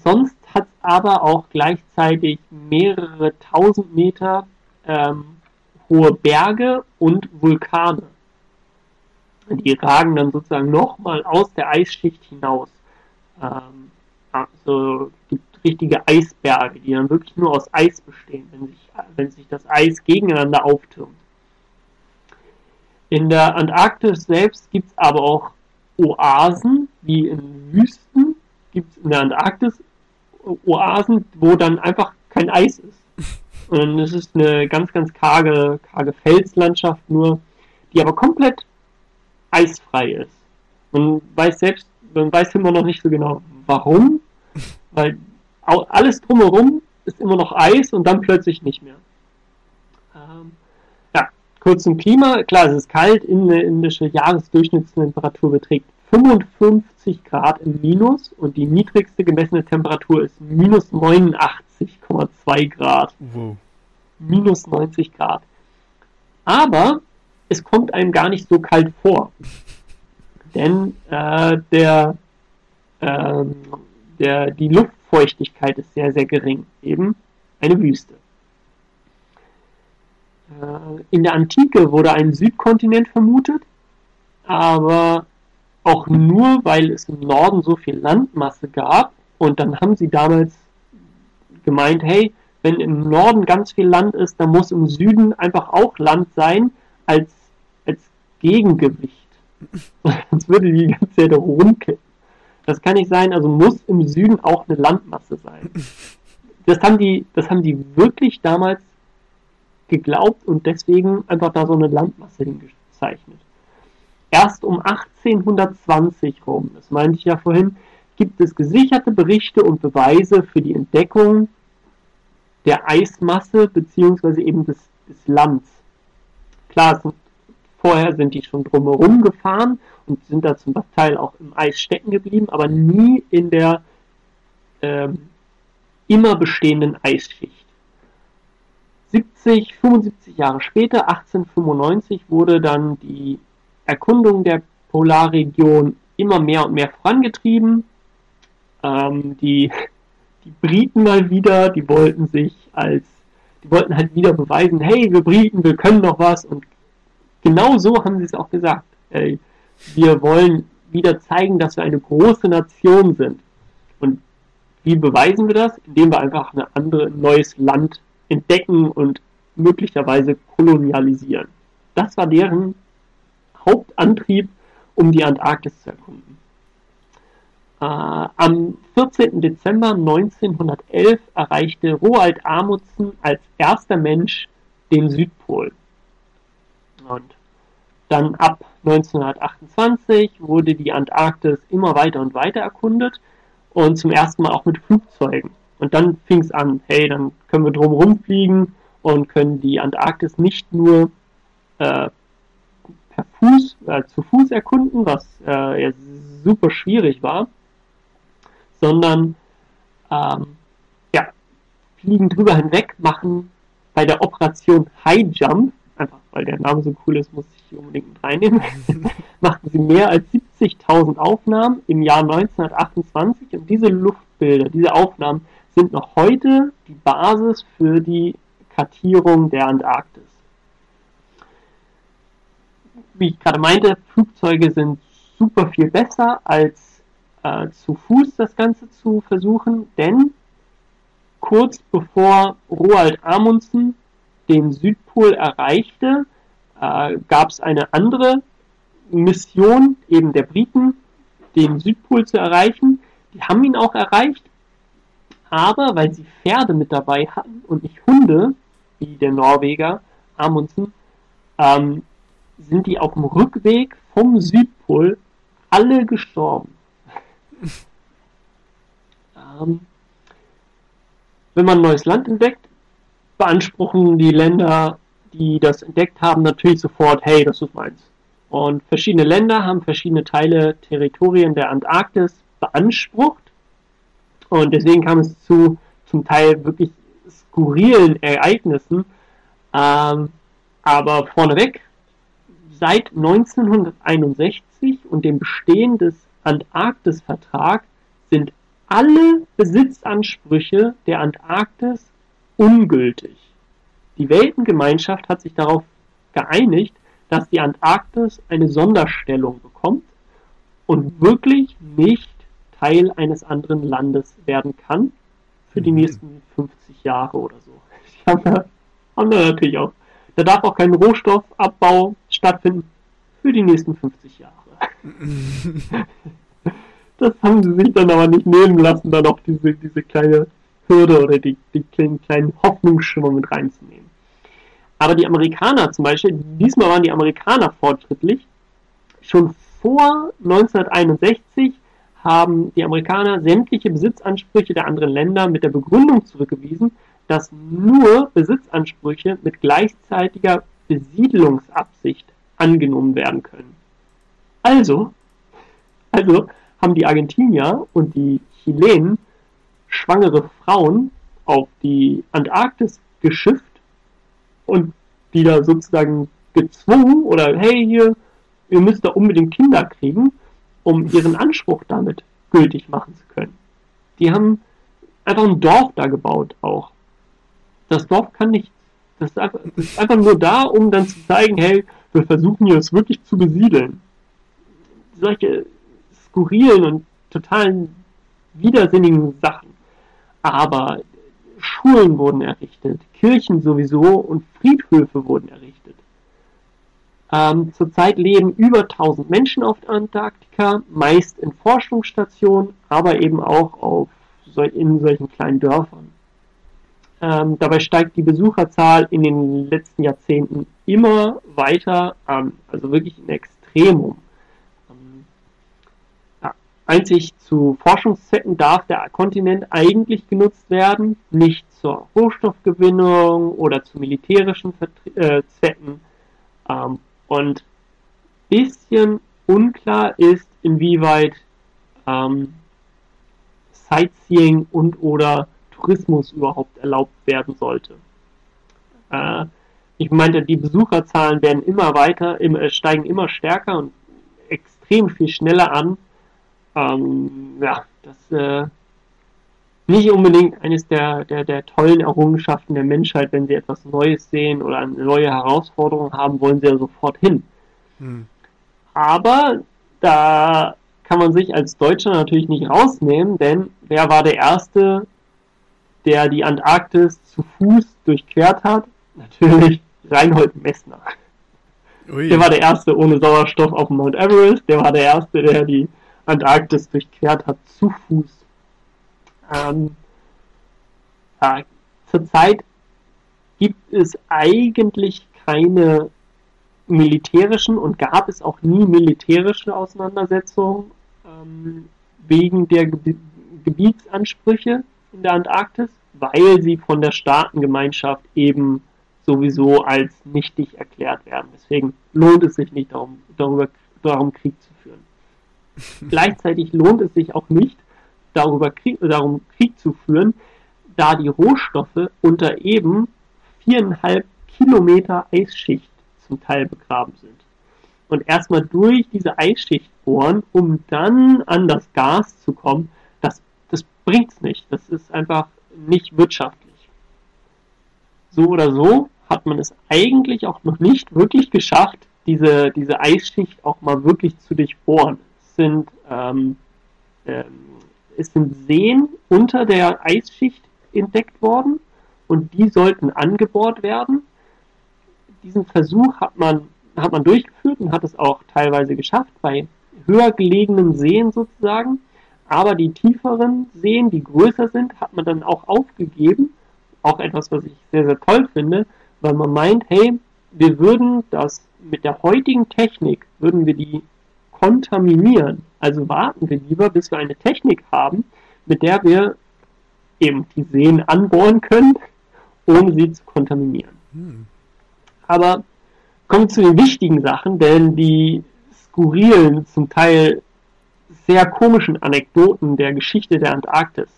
sonst hat es aber auch gleichzeitig mehrere tausend Meter ähm, hohe Berge und Vulkane. Die ragen dann sozusagen nochmal aus der Eisschicht hinaus. Ähm, also gibt richtige Eisberge, die dann wirklich nur aus Eis bestehen, wenn sich, wenn sich das Eis gegeneinander auftürmt. In der Antarktis selbst gibt es aber auch Oasen, wie in Wüsten gibt es in der Antarktis Oasen, wo dann einfach kein Eis ist. Und es ist eine ganz, ganz karge, karge Felslandschaft nur, die aber komplett eisfrei ist. Man weiß selbst, man weiß immer noch nicht so genau, warum, weil alles drumherum ist immer noch Eis und dann plötzlich nicht mehr. Ähm, ja, kurz zum Klima. Klar, es ist kalt. Inländische Jahresdurchschnittstemperatur beträgt 55 Grad im Minus und die niedrigste gemessene Temperatur ist minus 89,2 Grad. Wow. Minus 90 Grad. Aber es kommt einem gar nicht so kalt vor. Denn äh, der, ähm, der, die Luftfeuchtigkeit ist sehr, sehr gering. Eben eine Wüste. Äh, in der Antike wurde ein Südkontinent vermutet, aber auch nur, weil es im Norden so viel Landmasse gab. Und dann haben sie damals gemeint, hey, wenn im Norden ganz viel Land ist, dann muss im Süden einfach auch Land sein als, als Gegengewicht. Sonst würde die ganze Zeit rumkippen. Das kann nicht sein, also muss im Süden auch eine Landmasse sein. Das haben die, das haben die wirklich damals geglaubt und deswegen einfach da so eine Landmasse hingezeichnet. Erst um 1820 rum, das meinte ich ja vorhin, gibt es gesicherte Berichte und Beweise für die Entdeckung der Eismasse beziehungsweise eben des, des Lands. Klar, sind, vorher sind die schon drumherum gefahren und sind da zum Teil auch im Eis stecken geblieben, aber nie in der ähm, immer bestehenden Eisschicht. 70, 75 Jahre später, 1895, wurde dann die Erkundung der Polarregion immer mehr und mehr vorangetrieben. Ähm, die, die Briten mal wieder, die wollten sich als, die wollten halt wieder beweisen, hey, wir Briten, wir können noch was. Und genau so haben sie es auch gesagt. Ey, wir wollen wieder zeigen, dass wir eine große Nation sind. Und wie beweisen wir das? Indem wir einfach ein andere, neues Land entdecken und möglicherweise kolonialisieren. Das war deren Hauptantrieb, um die Antarktis zu erkunden. Äh, am 14. Dezember 1911 erreichte Roald Amundsen als erster Mensch den Südpol. Und dann ab 1928 wurde die Antarktis immer weiter und weiter erkundet und zum ersten Mal auch mit Flugzeugen. Und dann fing es an, hey, dann können wir drumherum fliegen und können die Antarktis nicht nur äh, per Fuß, äh, zu Fuß erkunden, was äh, ja super schwierig war, sondern ähm, ja, fliegen drüber hinweg, machen bei der Operation High Jump, einfach weil der Name so cool ist, muss ich hier unbedingt mit reinnehmen, machten sie mehr als 70.000 Aufnahmen im Jahr 1928 und diese Luftbilder, diese Aufnahmen sind noch heute die Basis für die Kartierung der Antarktis. Wie ich gerade meinte, Flugzeuge sind super viel besser als äh, zu Fuß das Ganze zu versuchen, denn kurz bevor Roald Amundsen den Südpol erreichte, äh, gab es eine andere Mission, eben der Briten, den Südpol zu erreichen. Die haben ihn auch erreicht, aber weil sie Pferde mit dabei hatten und nicht Hunde, wie der Norweger Amundsen, ähm, sind die auf dem Rückweg vom Südpol alle gestorben. Ähm, wenn man ein neues Land entdeckt, beanspruchen die Länder, die das entdeckt haben, natürlich sofort, hey, das ist meins. Und verschiedene Länder haben verschiedene Teile, Territorien der Antarktis beansprucht und deswegen kam es zu zum Teil wirklich skurrilen Ereignissen. Ähm, aber vorneweg, seit 1961 und dem Bestehen des Antarktis-Vertrags sind alle Besitzansprüche der Antarktis ungültig. Die Weltengemeinschaft hat sich darauf geeinigt, dass die Antarktis eine Sonderstellung bekommt und wirklich nicht Teil eines anderen Landes werden kann für die mhm. nächsten 50 Jahre oder so. Die haben da, haben da natürlich auch. Da darf auch kein Rohstoffabbau stattfinden für die nächsten 50 Jahre. das haben sie sich dann aber nicht nehmen lassen, da noch diese, diese kleine Hürde oder die, die kleinen, kleinen Hoffnungsschimmer mit reinzunehmen. Aber die Amerikaner zum Beispiel, diesmal waren die Amerikaner fortschrittlich. Schon vor 1961 haben die Amerikaner sämtliche Besitzansprüche der anderen Länder mit der Begründung zurückgewiesen, dass nur Besitzansprüche mit gleichzeitiger Besiedlungsabsicht angenommen werden können. Also, also haben die Argentinier und die Chilenen schwangere Frauen auf die Antarktis geschifft und die da sozusagen gezwungen oder hey hier, ihr müsst da unbedingt Kinder kriegen um ihren Anspruch damit gültig machen zu können. Die haben einfach ein Dorf da gebaut auch. Das Dorf kann nichts. Das ist, einfach, das ist einfach nur da, um dann zu zeigen, hey, wir versuchen hier es wirklich zu besiedeln. Solche skurrilen und totalen widersinnigen Sachen. Aber Schulen wurden errichtet, Kirchen sowieso und Friedhöfe wurden errichtet. Ähm, zurzeit leben über 1000 Menschen auf Antarktika, meist in Forschungsstationen, aber eben auch auf, in solchen kleinen Dörfern. Ähm, dabei steigt die Besucherzahl in den letzten Jahrzehnten immer weiter an, also wirklich ein Extremum. Einzig zu Forschungszwecken darf der Kontinent eigentlich genutzt werden, nicht zur Rohstoffgewinnung oder zu militärischen Vertre äh, Zwecken. Ähm, und bisschen unklar ist, inwieweit ähm, Sightseeing und oder Tourismus überhaupt erlaubt werden sollte. Äh, ich meinte, die Besucherzahlen werden immer weiter, im, äh, steigen immer stärker und extrem viel schneller an. Ähm, ja, das äh, nicht unbedingt eines der, der, der tollen Errungenschaften der Menschheit, wenn sie etwas Neues sehen oder eine neue Herausforderung haben, wollen sie ja sofort hin. Hm. Aber da kann man sich als Deutscher natürlich nicht rausnehmen, denn wer war der Erste, der die Antarktis zu Fuß durchquert hat? Natürlich Reinhold Messner. Ui. Der war der Erste ohne Sauerstoff auf dem Mount Everest. Der war der Erste, der die Antarktis durchquert hat zu Fuß. Ähm, ja, zurzeit gibt es eigentlich keine militärischen und gab es auch nie militärische Auseinandersetzungen ähm, wegen der Ge Gebietsansprüche in der Antarktis, weil sie von der Staatengemeinschaft eben sowieso als nichtig erklärt werden. Deswegen lohnt es sich nicht darum, darüber, darum Krieg zu. Gleichzeitig lohnt es sich auch nicht, darüber Krieg, darum Krieg zu führen, da die Rohstoffe unter eben viereinhalb Kilometer Eisschicht zum Teil begraben sind. Und erstmal durch diese Eisschicht bohren, um dann an das Gas zu kommen, das, das bringt's nicht. Das ist einfach nicht wirtschaftlich. So oder so hat man es eigentlich auch noch nicht wirklich geschafft, diese, diese Eisschicht auch mal wirklich zu durchbohren. Sind, ähm, ähm, es sind Seen unter der Eisschicht entdeckt worden und die sollten angebohrt werden. Diesen Versuch hat man, hat man durchgeführt und hat es auch teilweise geschafft bei höher gelegenen Seen sozusagen. Aber die tieferen Seen, die größer sind, hat man dann auch aufgegeben. Auch etwas, was ich sehr, sehr toll finde, weil man meint, hey, wir würden das mit der heutigen Technik, würden wir die kontaminieren. Also warten wir lieber, bis wir eine Technik haben, mit der wir eben die Seen anbohren können, ohne sie zu kontaminieren. Hm. Aber kommen wir zu den wichtigen Sachen, denn die skurrilen, zum Teil sehr komischen Anekdoten der Geschichte der Antarktis.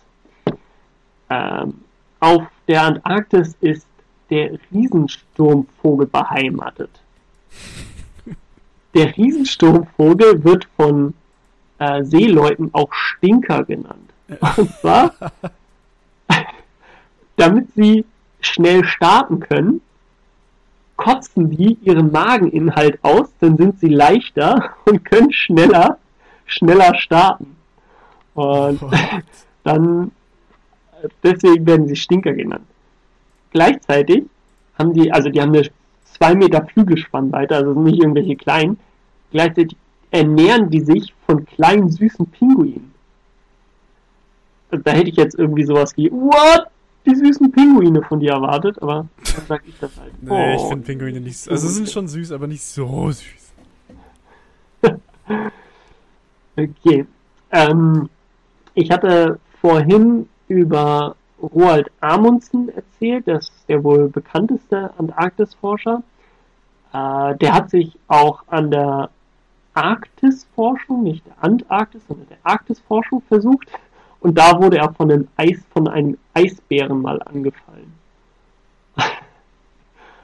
Ähm, auf der Antarktis ist der Riesensturmvogel beheimatet. Der Riesensturmvogel wird von äh, Seeleuten auch Stinker genannt. Und zwar, damit sie schnell starten können, kotzen die ihren Mageninhalt aus, dann sind sie leichter und können schneller, schneller starten. Und What? dann, deswegen werden sie Stinker genannt. Gleichzeitig haben die, also die haben eine 2 Meter Flügelspannweite, also nicht irgendwelche kleinen. Gleichzeitig ernähren die sich von kleinen süßen Pinguinen. Also da hätte ich jetzt irgendwie sowas wie, what? Die süßen Pinguine von dir erwartet, aber dann sag ich das halt. Nee, oh, ich finde Pinguine nicht so. Also sind schon süß, aber nicht so süß. okay. Ähm, ich hatte vorhin über Roald Amundsen erzählt, das ist der wohl bekannteste Antarktisforscher. Äh, der hat sich auch an der Arktisforschung, nicht der Antarktis, sondern der Arktisforschung versucht. Und da wurde er von einem, Eis, von einem Eisbären mal angefallen.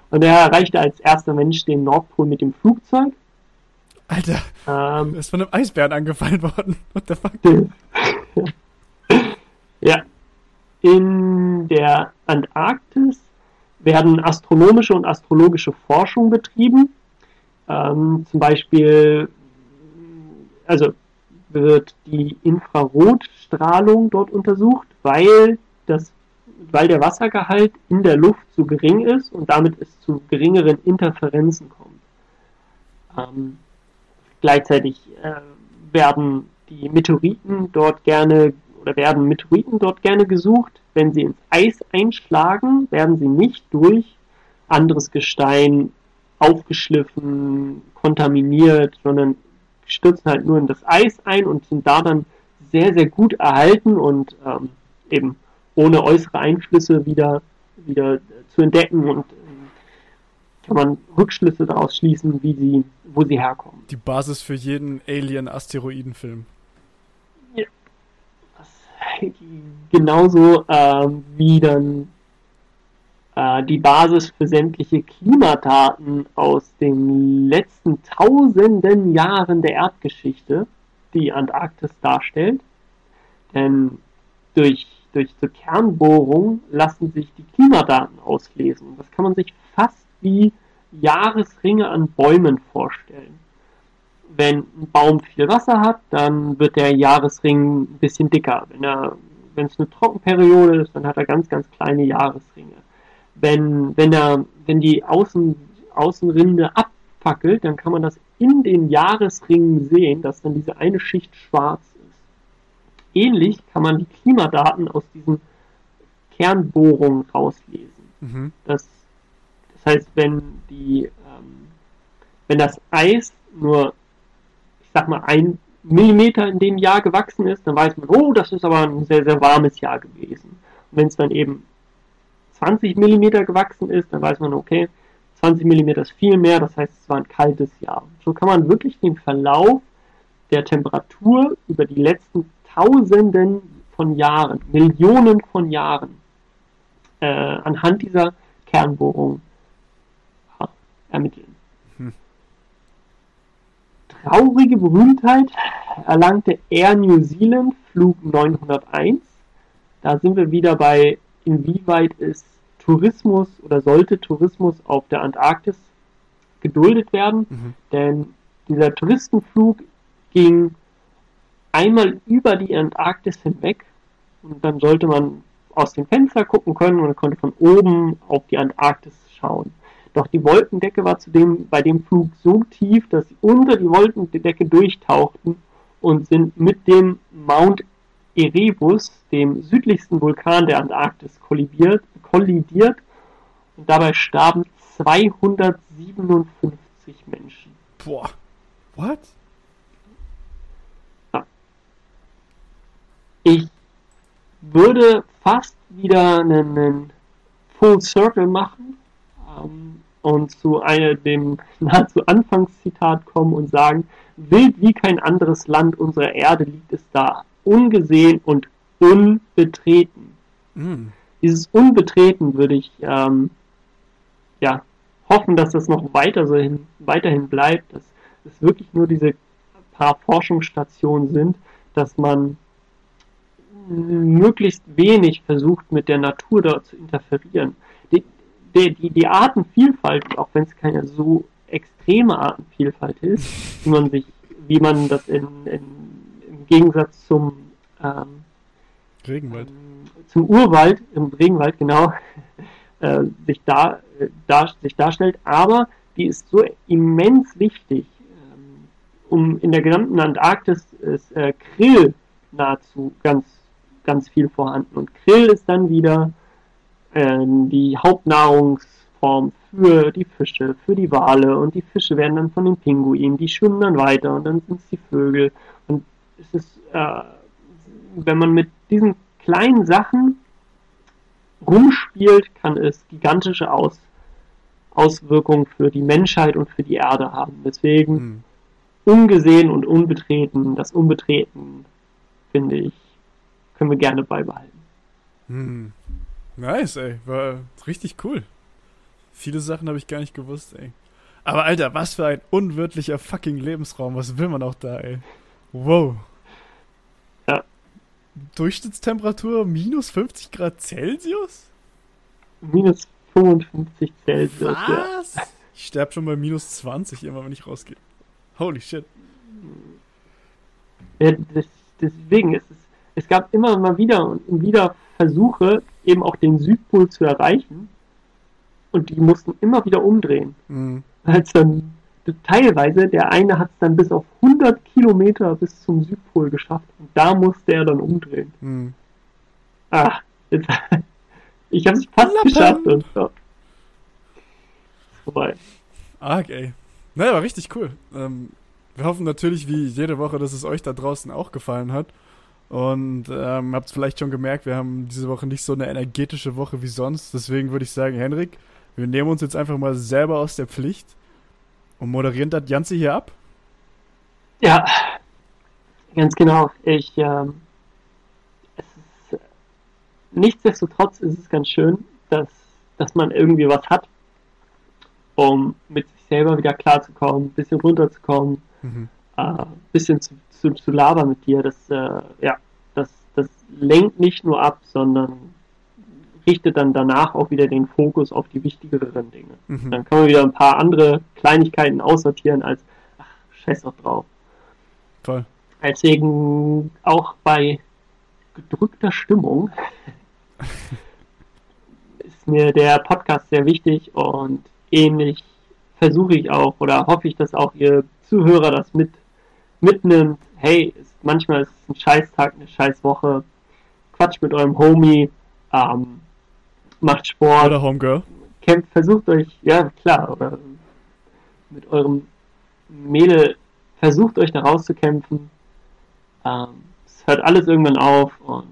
Und er erreichte als erster Mensch den Nordpol mit dem Flugzeug. Alter, ähm, ist von einem Eisbären angefallen worden. What the fuck? ja, in der Antarktis werden astronomische und astrologische Forschung betrieben. Ähm, zum Beispiel, also wird die Infrarotstrahlung dort untersucht, weil, das, weil der Wassergehalt in der Luft zu gering ist und damit es zu geringeren Interferenzen kommt. Ähm, gleichzeitig äh, werden die Meteoriten dort gerne oder werden Meteoriten dort gerne gesucht. Wenn sie ins Eis einschlagen, werden sie nicht durch anderes Gestein aufgeschliffen, kontaminiert, sondern stürzen halt nur in das Eis ein und sind da dann sehr, sehr gut erhalten und ähm, eben ohne äußere Einflüsse wieder, wieder zu entdecken und ähm, kann man Rückschlüsse daraus schließen, wie sie, wo sie herkommen. Die Basis für jeden Alien-Asteroiden-Film. Genauso ähm, wie dann äh, die Basis für sämtliche Klimadaten aus den letzten tausenden Jahren der Erdgeschichte, die Antarktis darstellt. Denn durch, durch so Kernbohrung lassen sich die Klimadaten auslesen. Das kann man sich fast wie Jahresringe an Bäumen vorstellen. Wenn ein Baum viel Wasser hat, dann wird der Jahresring ein bisschen dicker. Wenn er wenn es eine Trockenperiode ist, dann hat er ganz, ganz kleine Jahresringe wenn, wenn, er, wenn die Außen, Außenrinde abfackelt, dann kann man das in den Jahresringen sehen, dass dann diese eine Schicht schwarz ist. Ähnlich kann man die Klimadaten aus diesen Kernbohrungen rauslesen. Mhm. Das, das heißt, wenn die, ähm, wenn das Eis nur, sag mal, ein Millimeter in dem Jahr gewachsen ist, dann weiß man, oh, das ist aber ein sehr, sehr warmes Jahr gewesen. Und wenn es dann eben 20 mm gewachsen ist, dann weiß man, okay, 20 mm ist viel mehr, das heißt, es war ein kaltes Jahr. So kann man wirklich den Verlauf der Temperatur über die letzten Tausenden von Jahren, Millionen von Jahren, äh, anhand dieser Kernbohrung ja, ermitteln. Traurige Berühmtheit erlangte Air New Zealand Flug 901. Da sind wir wieder bei, inwieweit ist Tourismus oder sollte Tourismus auf der Antarktis geduldet werden, mhm. denn dieser Touristenflug ging einmal über die Antarktis hinweg und dann sollte man aus dem Fenster gucken können und konnte von oben auf die Antarktis schauen. Doch die Wolkendecke war zudem bei dem Flug so tief, dass sie unter die Wolkendecke durchtauchten und sind mit dem Mount Erebus, dem südlichsten Vulkan der Antarktis, kollidiert, kollidiert und dabei starben 257 Menschen. Boah. What? Ich würde fast wieder einen, einen Full Circle machen ähm, und zu einer, dem nahezu Anfangszitat kommen und sagen, wild wie kein anderes Land unserer Erde liegt es da, ungesehen und unbetreten. Mm dieses Unbetreten würde ich ähm, ja, hoffen, dass das noch weiter so hin, weiterhin bleibt, dass es wirklich nur diese paar Forschungsstationen sind, dass man möglichst wenig versucht, mit der Natur dort zu interferieren. Die, die, die, Artenvielfalt, auch wenn es keine so extreme Artenvielfalt ist, wie man sich, wie man das in, in im Gegensatz zum ähm, Regenwald. Ähm, zum Urwald, im Regenwald genau, äh, sich, da, äh, dar, sich darstellt, aber die ist so immens wichtig. Ähm, um in der gesamten Antarktis ist äh, Krill nahezu ganz, ganz viel vorhanden. Und Krill ist dann wieder die Hauptnahrungsform für die Fische, für die Wale. Und die Fische werden dann von den Pinguinen, die schwimmen dann weiter und dann sind es die Vögel. Und es ist, äh, wenn man mit diesen kleinen Sachen rumspielt, kann es gigantische Aus Auswirkungen für die Menschheit und für die Erde haben. Deswegen hm. ungesehen und unbetreten, das Unbetreten, finde ich, können wir gerne beibehalten. Hm. Nice, ey. War richtig cool. Viele Sachen habe ich gar nicht gewusst, ey. Aber Alter, was für ein unwirtlicher fucking Lebensraum. Was will man auch da, ey? Wow. Durchschnittstemperatur minus 50 Grad Celsius? Minus 55 Celsius. Ja. Was? Ich sterbe schon bei minus 20 immer, wenn ich rausgehe. Holy shit. Ja, das, deswegen ist es, es gab immer mal wieder und wieder Versuche, eben auch den Südpol zu erreichen. Und die mussten immer wieder umdrehen. Mhm. Dann teilweise, der eine hat es dann bis auf 100 Kilometer bis zum Südpol geschafft. Und da musste er dann umdrehen. Mhm. Ah, jetzt, ich habe es fast Lappen. geschafft und ja. Ist vorbei. Arg, ey. Naja, war richtig cool. Ähm, wir hoffen natürlich wie jede Woche, dass es euch da draußen auch gefallen hat. Und ähm, habt es vielleicht schon gemerkt, wir haben diese Woche nicht so eine energetische Woche wie sonst. Deswegen würde ich sagen, Henrik, wir nehmen uns jetzt einfach mal selber aus der Pflicht und moderieren das Ganze hier ab. Ja, ganz genau. Ich, ähm, es ist, nichtsdestotrotz ist es ganz schön, dass, dass man irgendwie was hat, um mit sich selber wieder klarzukommen, ein bisschen runterzukommen, Mhm. Ein bisschen zu, zu, zu labern mit dir. Das, äh, ja, das, das lenkt nicht nur ab, sondern richtet dann danach auch wieder den Fokus auf die wichtigeren Dinge. Mhm. Dann kann man wieder ein paar andere Kleinigkeiten aussortieren als, ach, scheiß doch drauf. Voll. Deswegen auch bei gedrückter Stimmung ist mir der Podcast sehr wichtig und ähnlich versuche ich auch oder hoffe ich, dass auch ihr Zuhörer das mit mitnimmt. Hey, ist, manchmal ist es ein Scheißtag, eine Scheißwoche. Quatsch mit eurem Homie, ähm, macht Sport, Oder Homegirl. kämpft, versucht euch, ja klar, oder mit eurem Mädel, versucht euch da rauszukämpfen. Ähm, es hört alles irgendwann auf und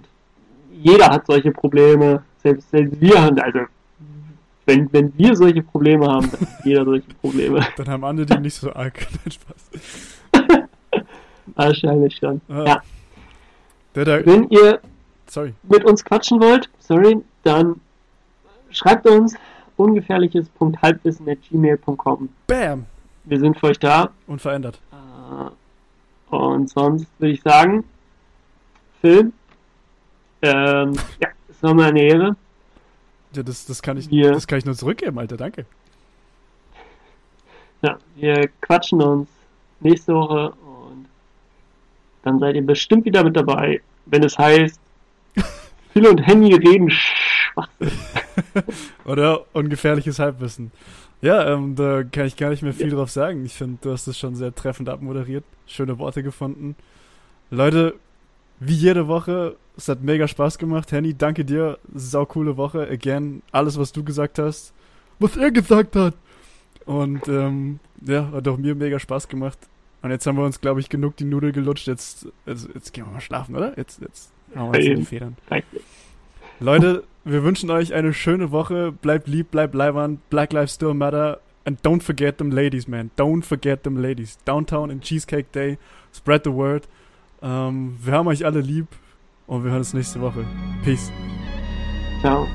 jeder hat solche Probleme, selbst, selbst wir haben, also wenn, wenn wir solche Probleme haben, dann hat jeder solche Probleme. Dann haben andere die nicht so arg. Spaß. Wahrscheinlich schon. Ah. Ja. Der da, Wenn ihr sorry. mit uns quatschen wollt, sorry, dann schreibt uns ungefährliches.halbwissen.gmail.com. Bam! Wir sind für euch da. Unverändert. Äh, Und sonst würde ich sagen, Phil, ähm, ja, es war mir eine Ehre. Ja, das, das, kann ich, Wir- das kann ich nur zurückgeben, Alter. Danke. Ja, wir quatschen uns nächste Woche dann seid ihr bestimmt wieder mit dabei, wenn es heißt, Phil und Henny reden Schwachsinn. Oder ungefährliches Halbwissen. Ja, ähm, da kann ich gar nicht mehr viel drauf sagen. Ich finde, du hast es schon sehr treffend abmoderiert. Schöne Worte gefunden. Leute, wie jede Woche, es hat mega Spaß gemacht. Henny, danke dir. Sau coole Woche. Again, alles, was du gesagt hast, was er gesagt hat. Und ähm, ja, hat auch mir mega Spaß gemacht. Und jetzt haben wir uns, glaube ich, genug die Nudel gelutscht. Jetzt, jetzt, jetzt gehen wir mal schlafen, oder? Jetzt, jetzt hauen wir uns in die Federn. Reichlich. Leute, wir wünschen euch eine schöne Woche. Bleibt lieb, bleibt leibern. Black Lives Still Matter. And don't forget them ladies, man. Don't forget them ladies. Downtown in Cheesecake Day. Spread the word. Ähm, wir haben euch alle lieb. Und wir hören uns nächste Woche. Peace. Ciao.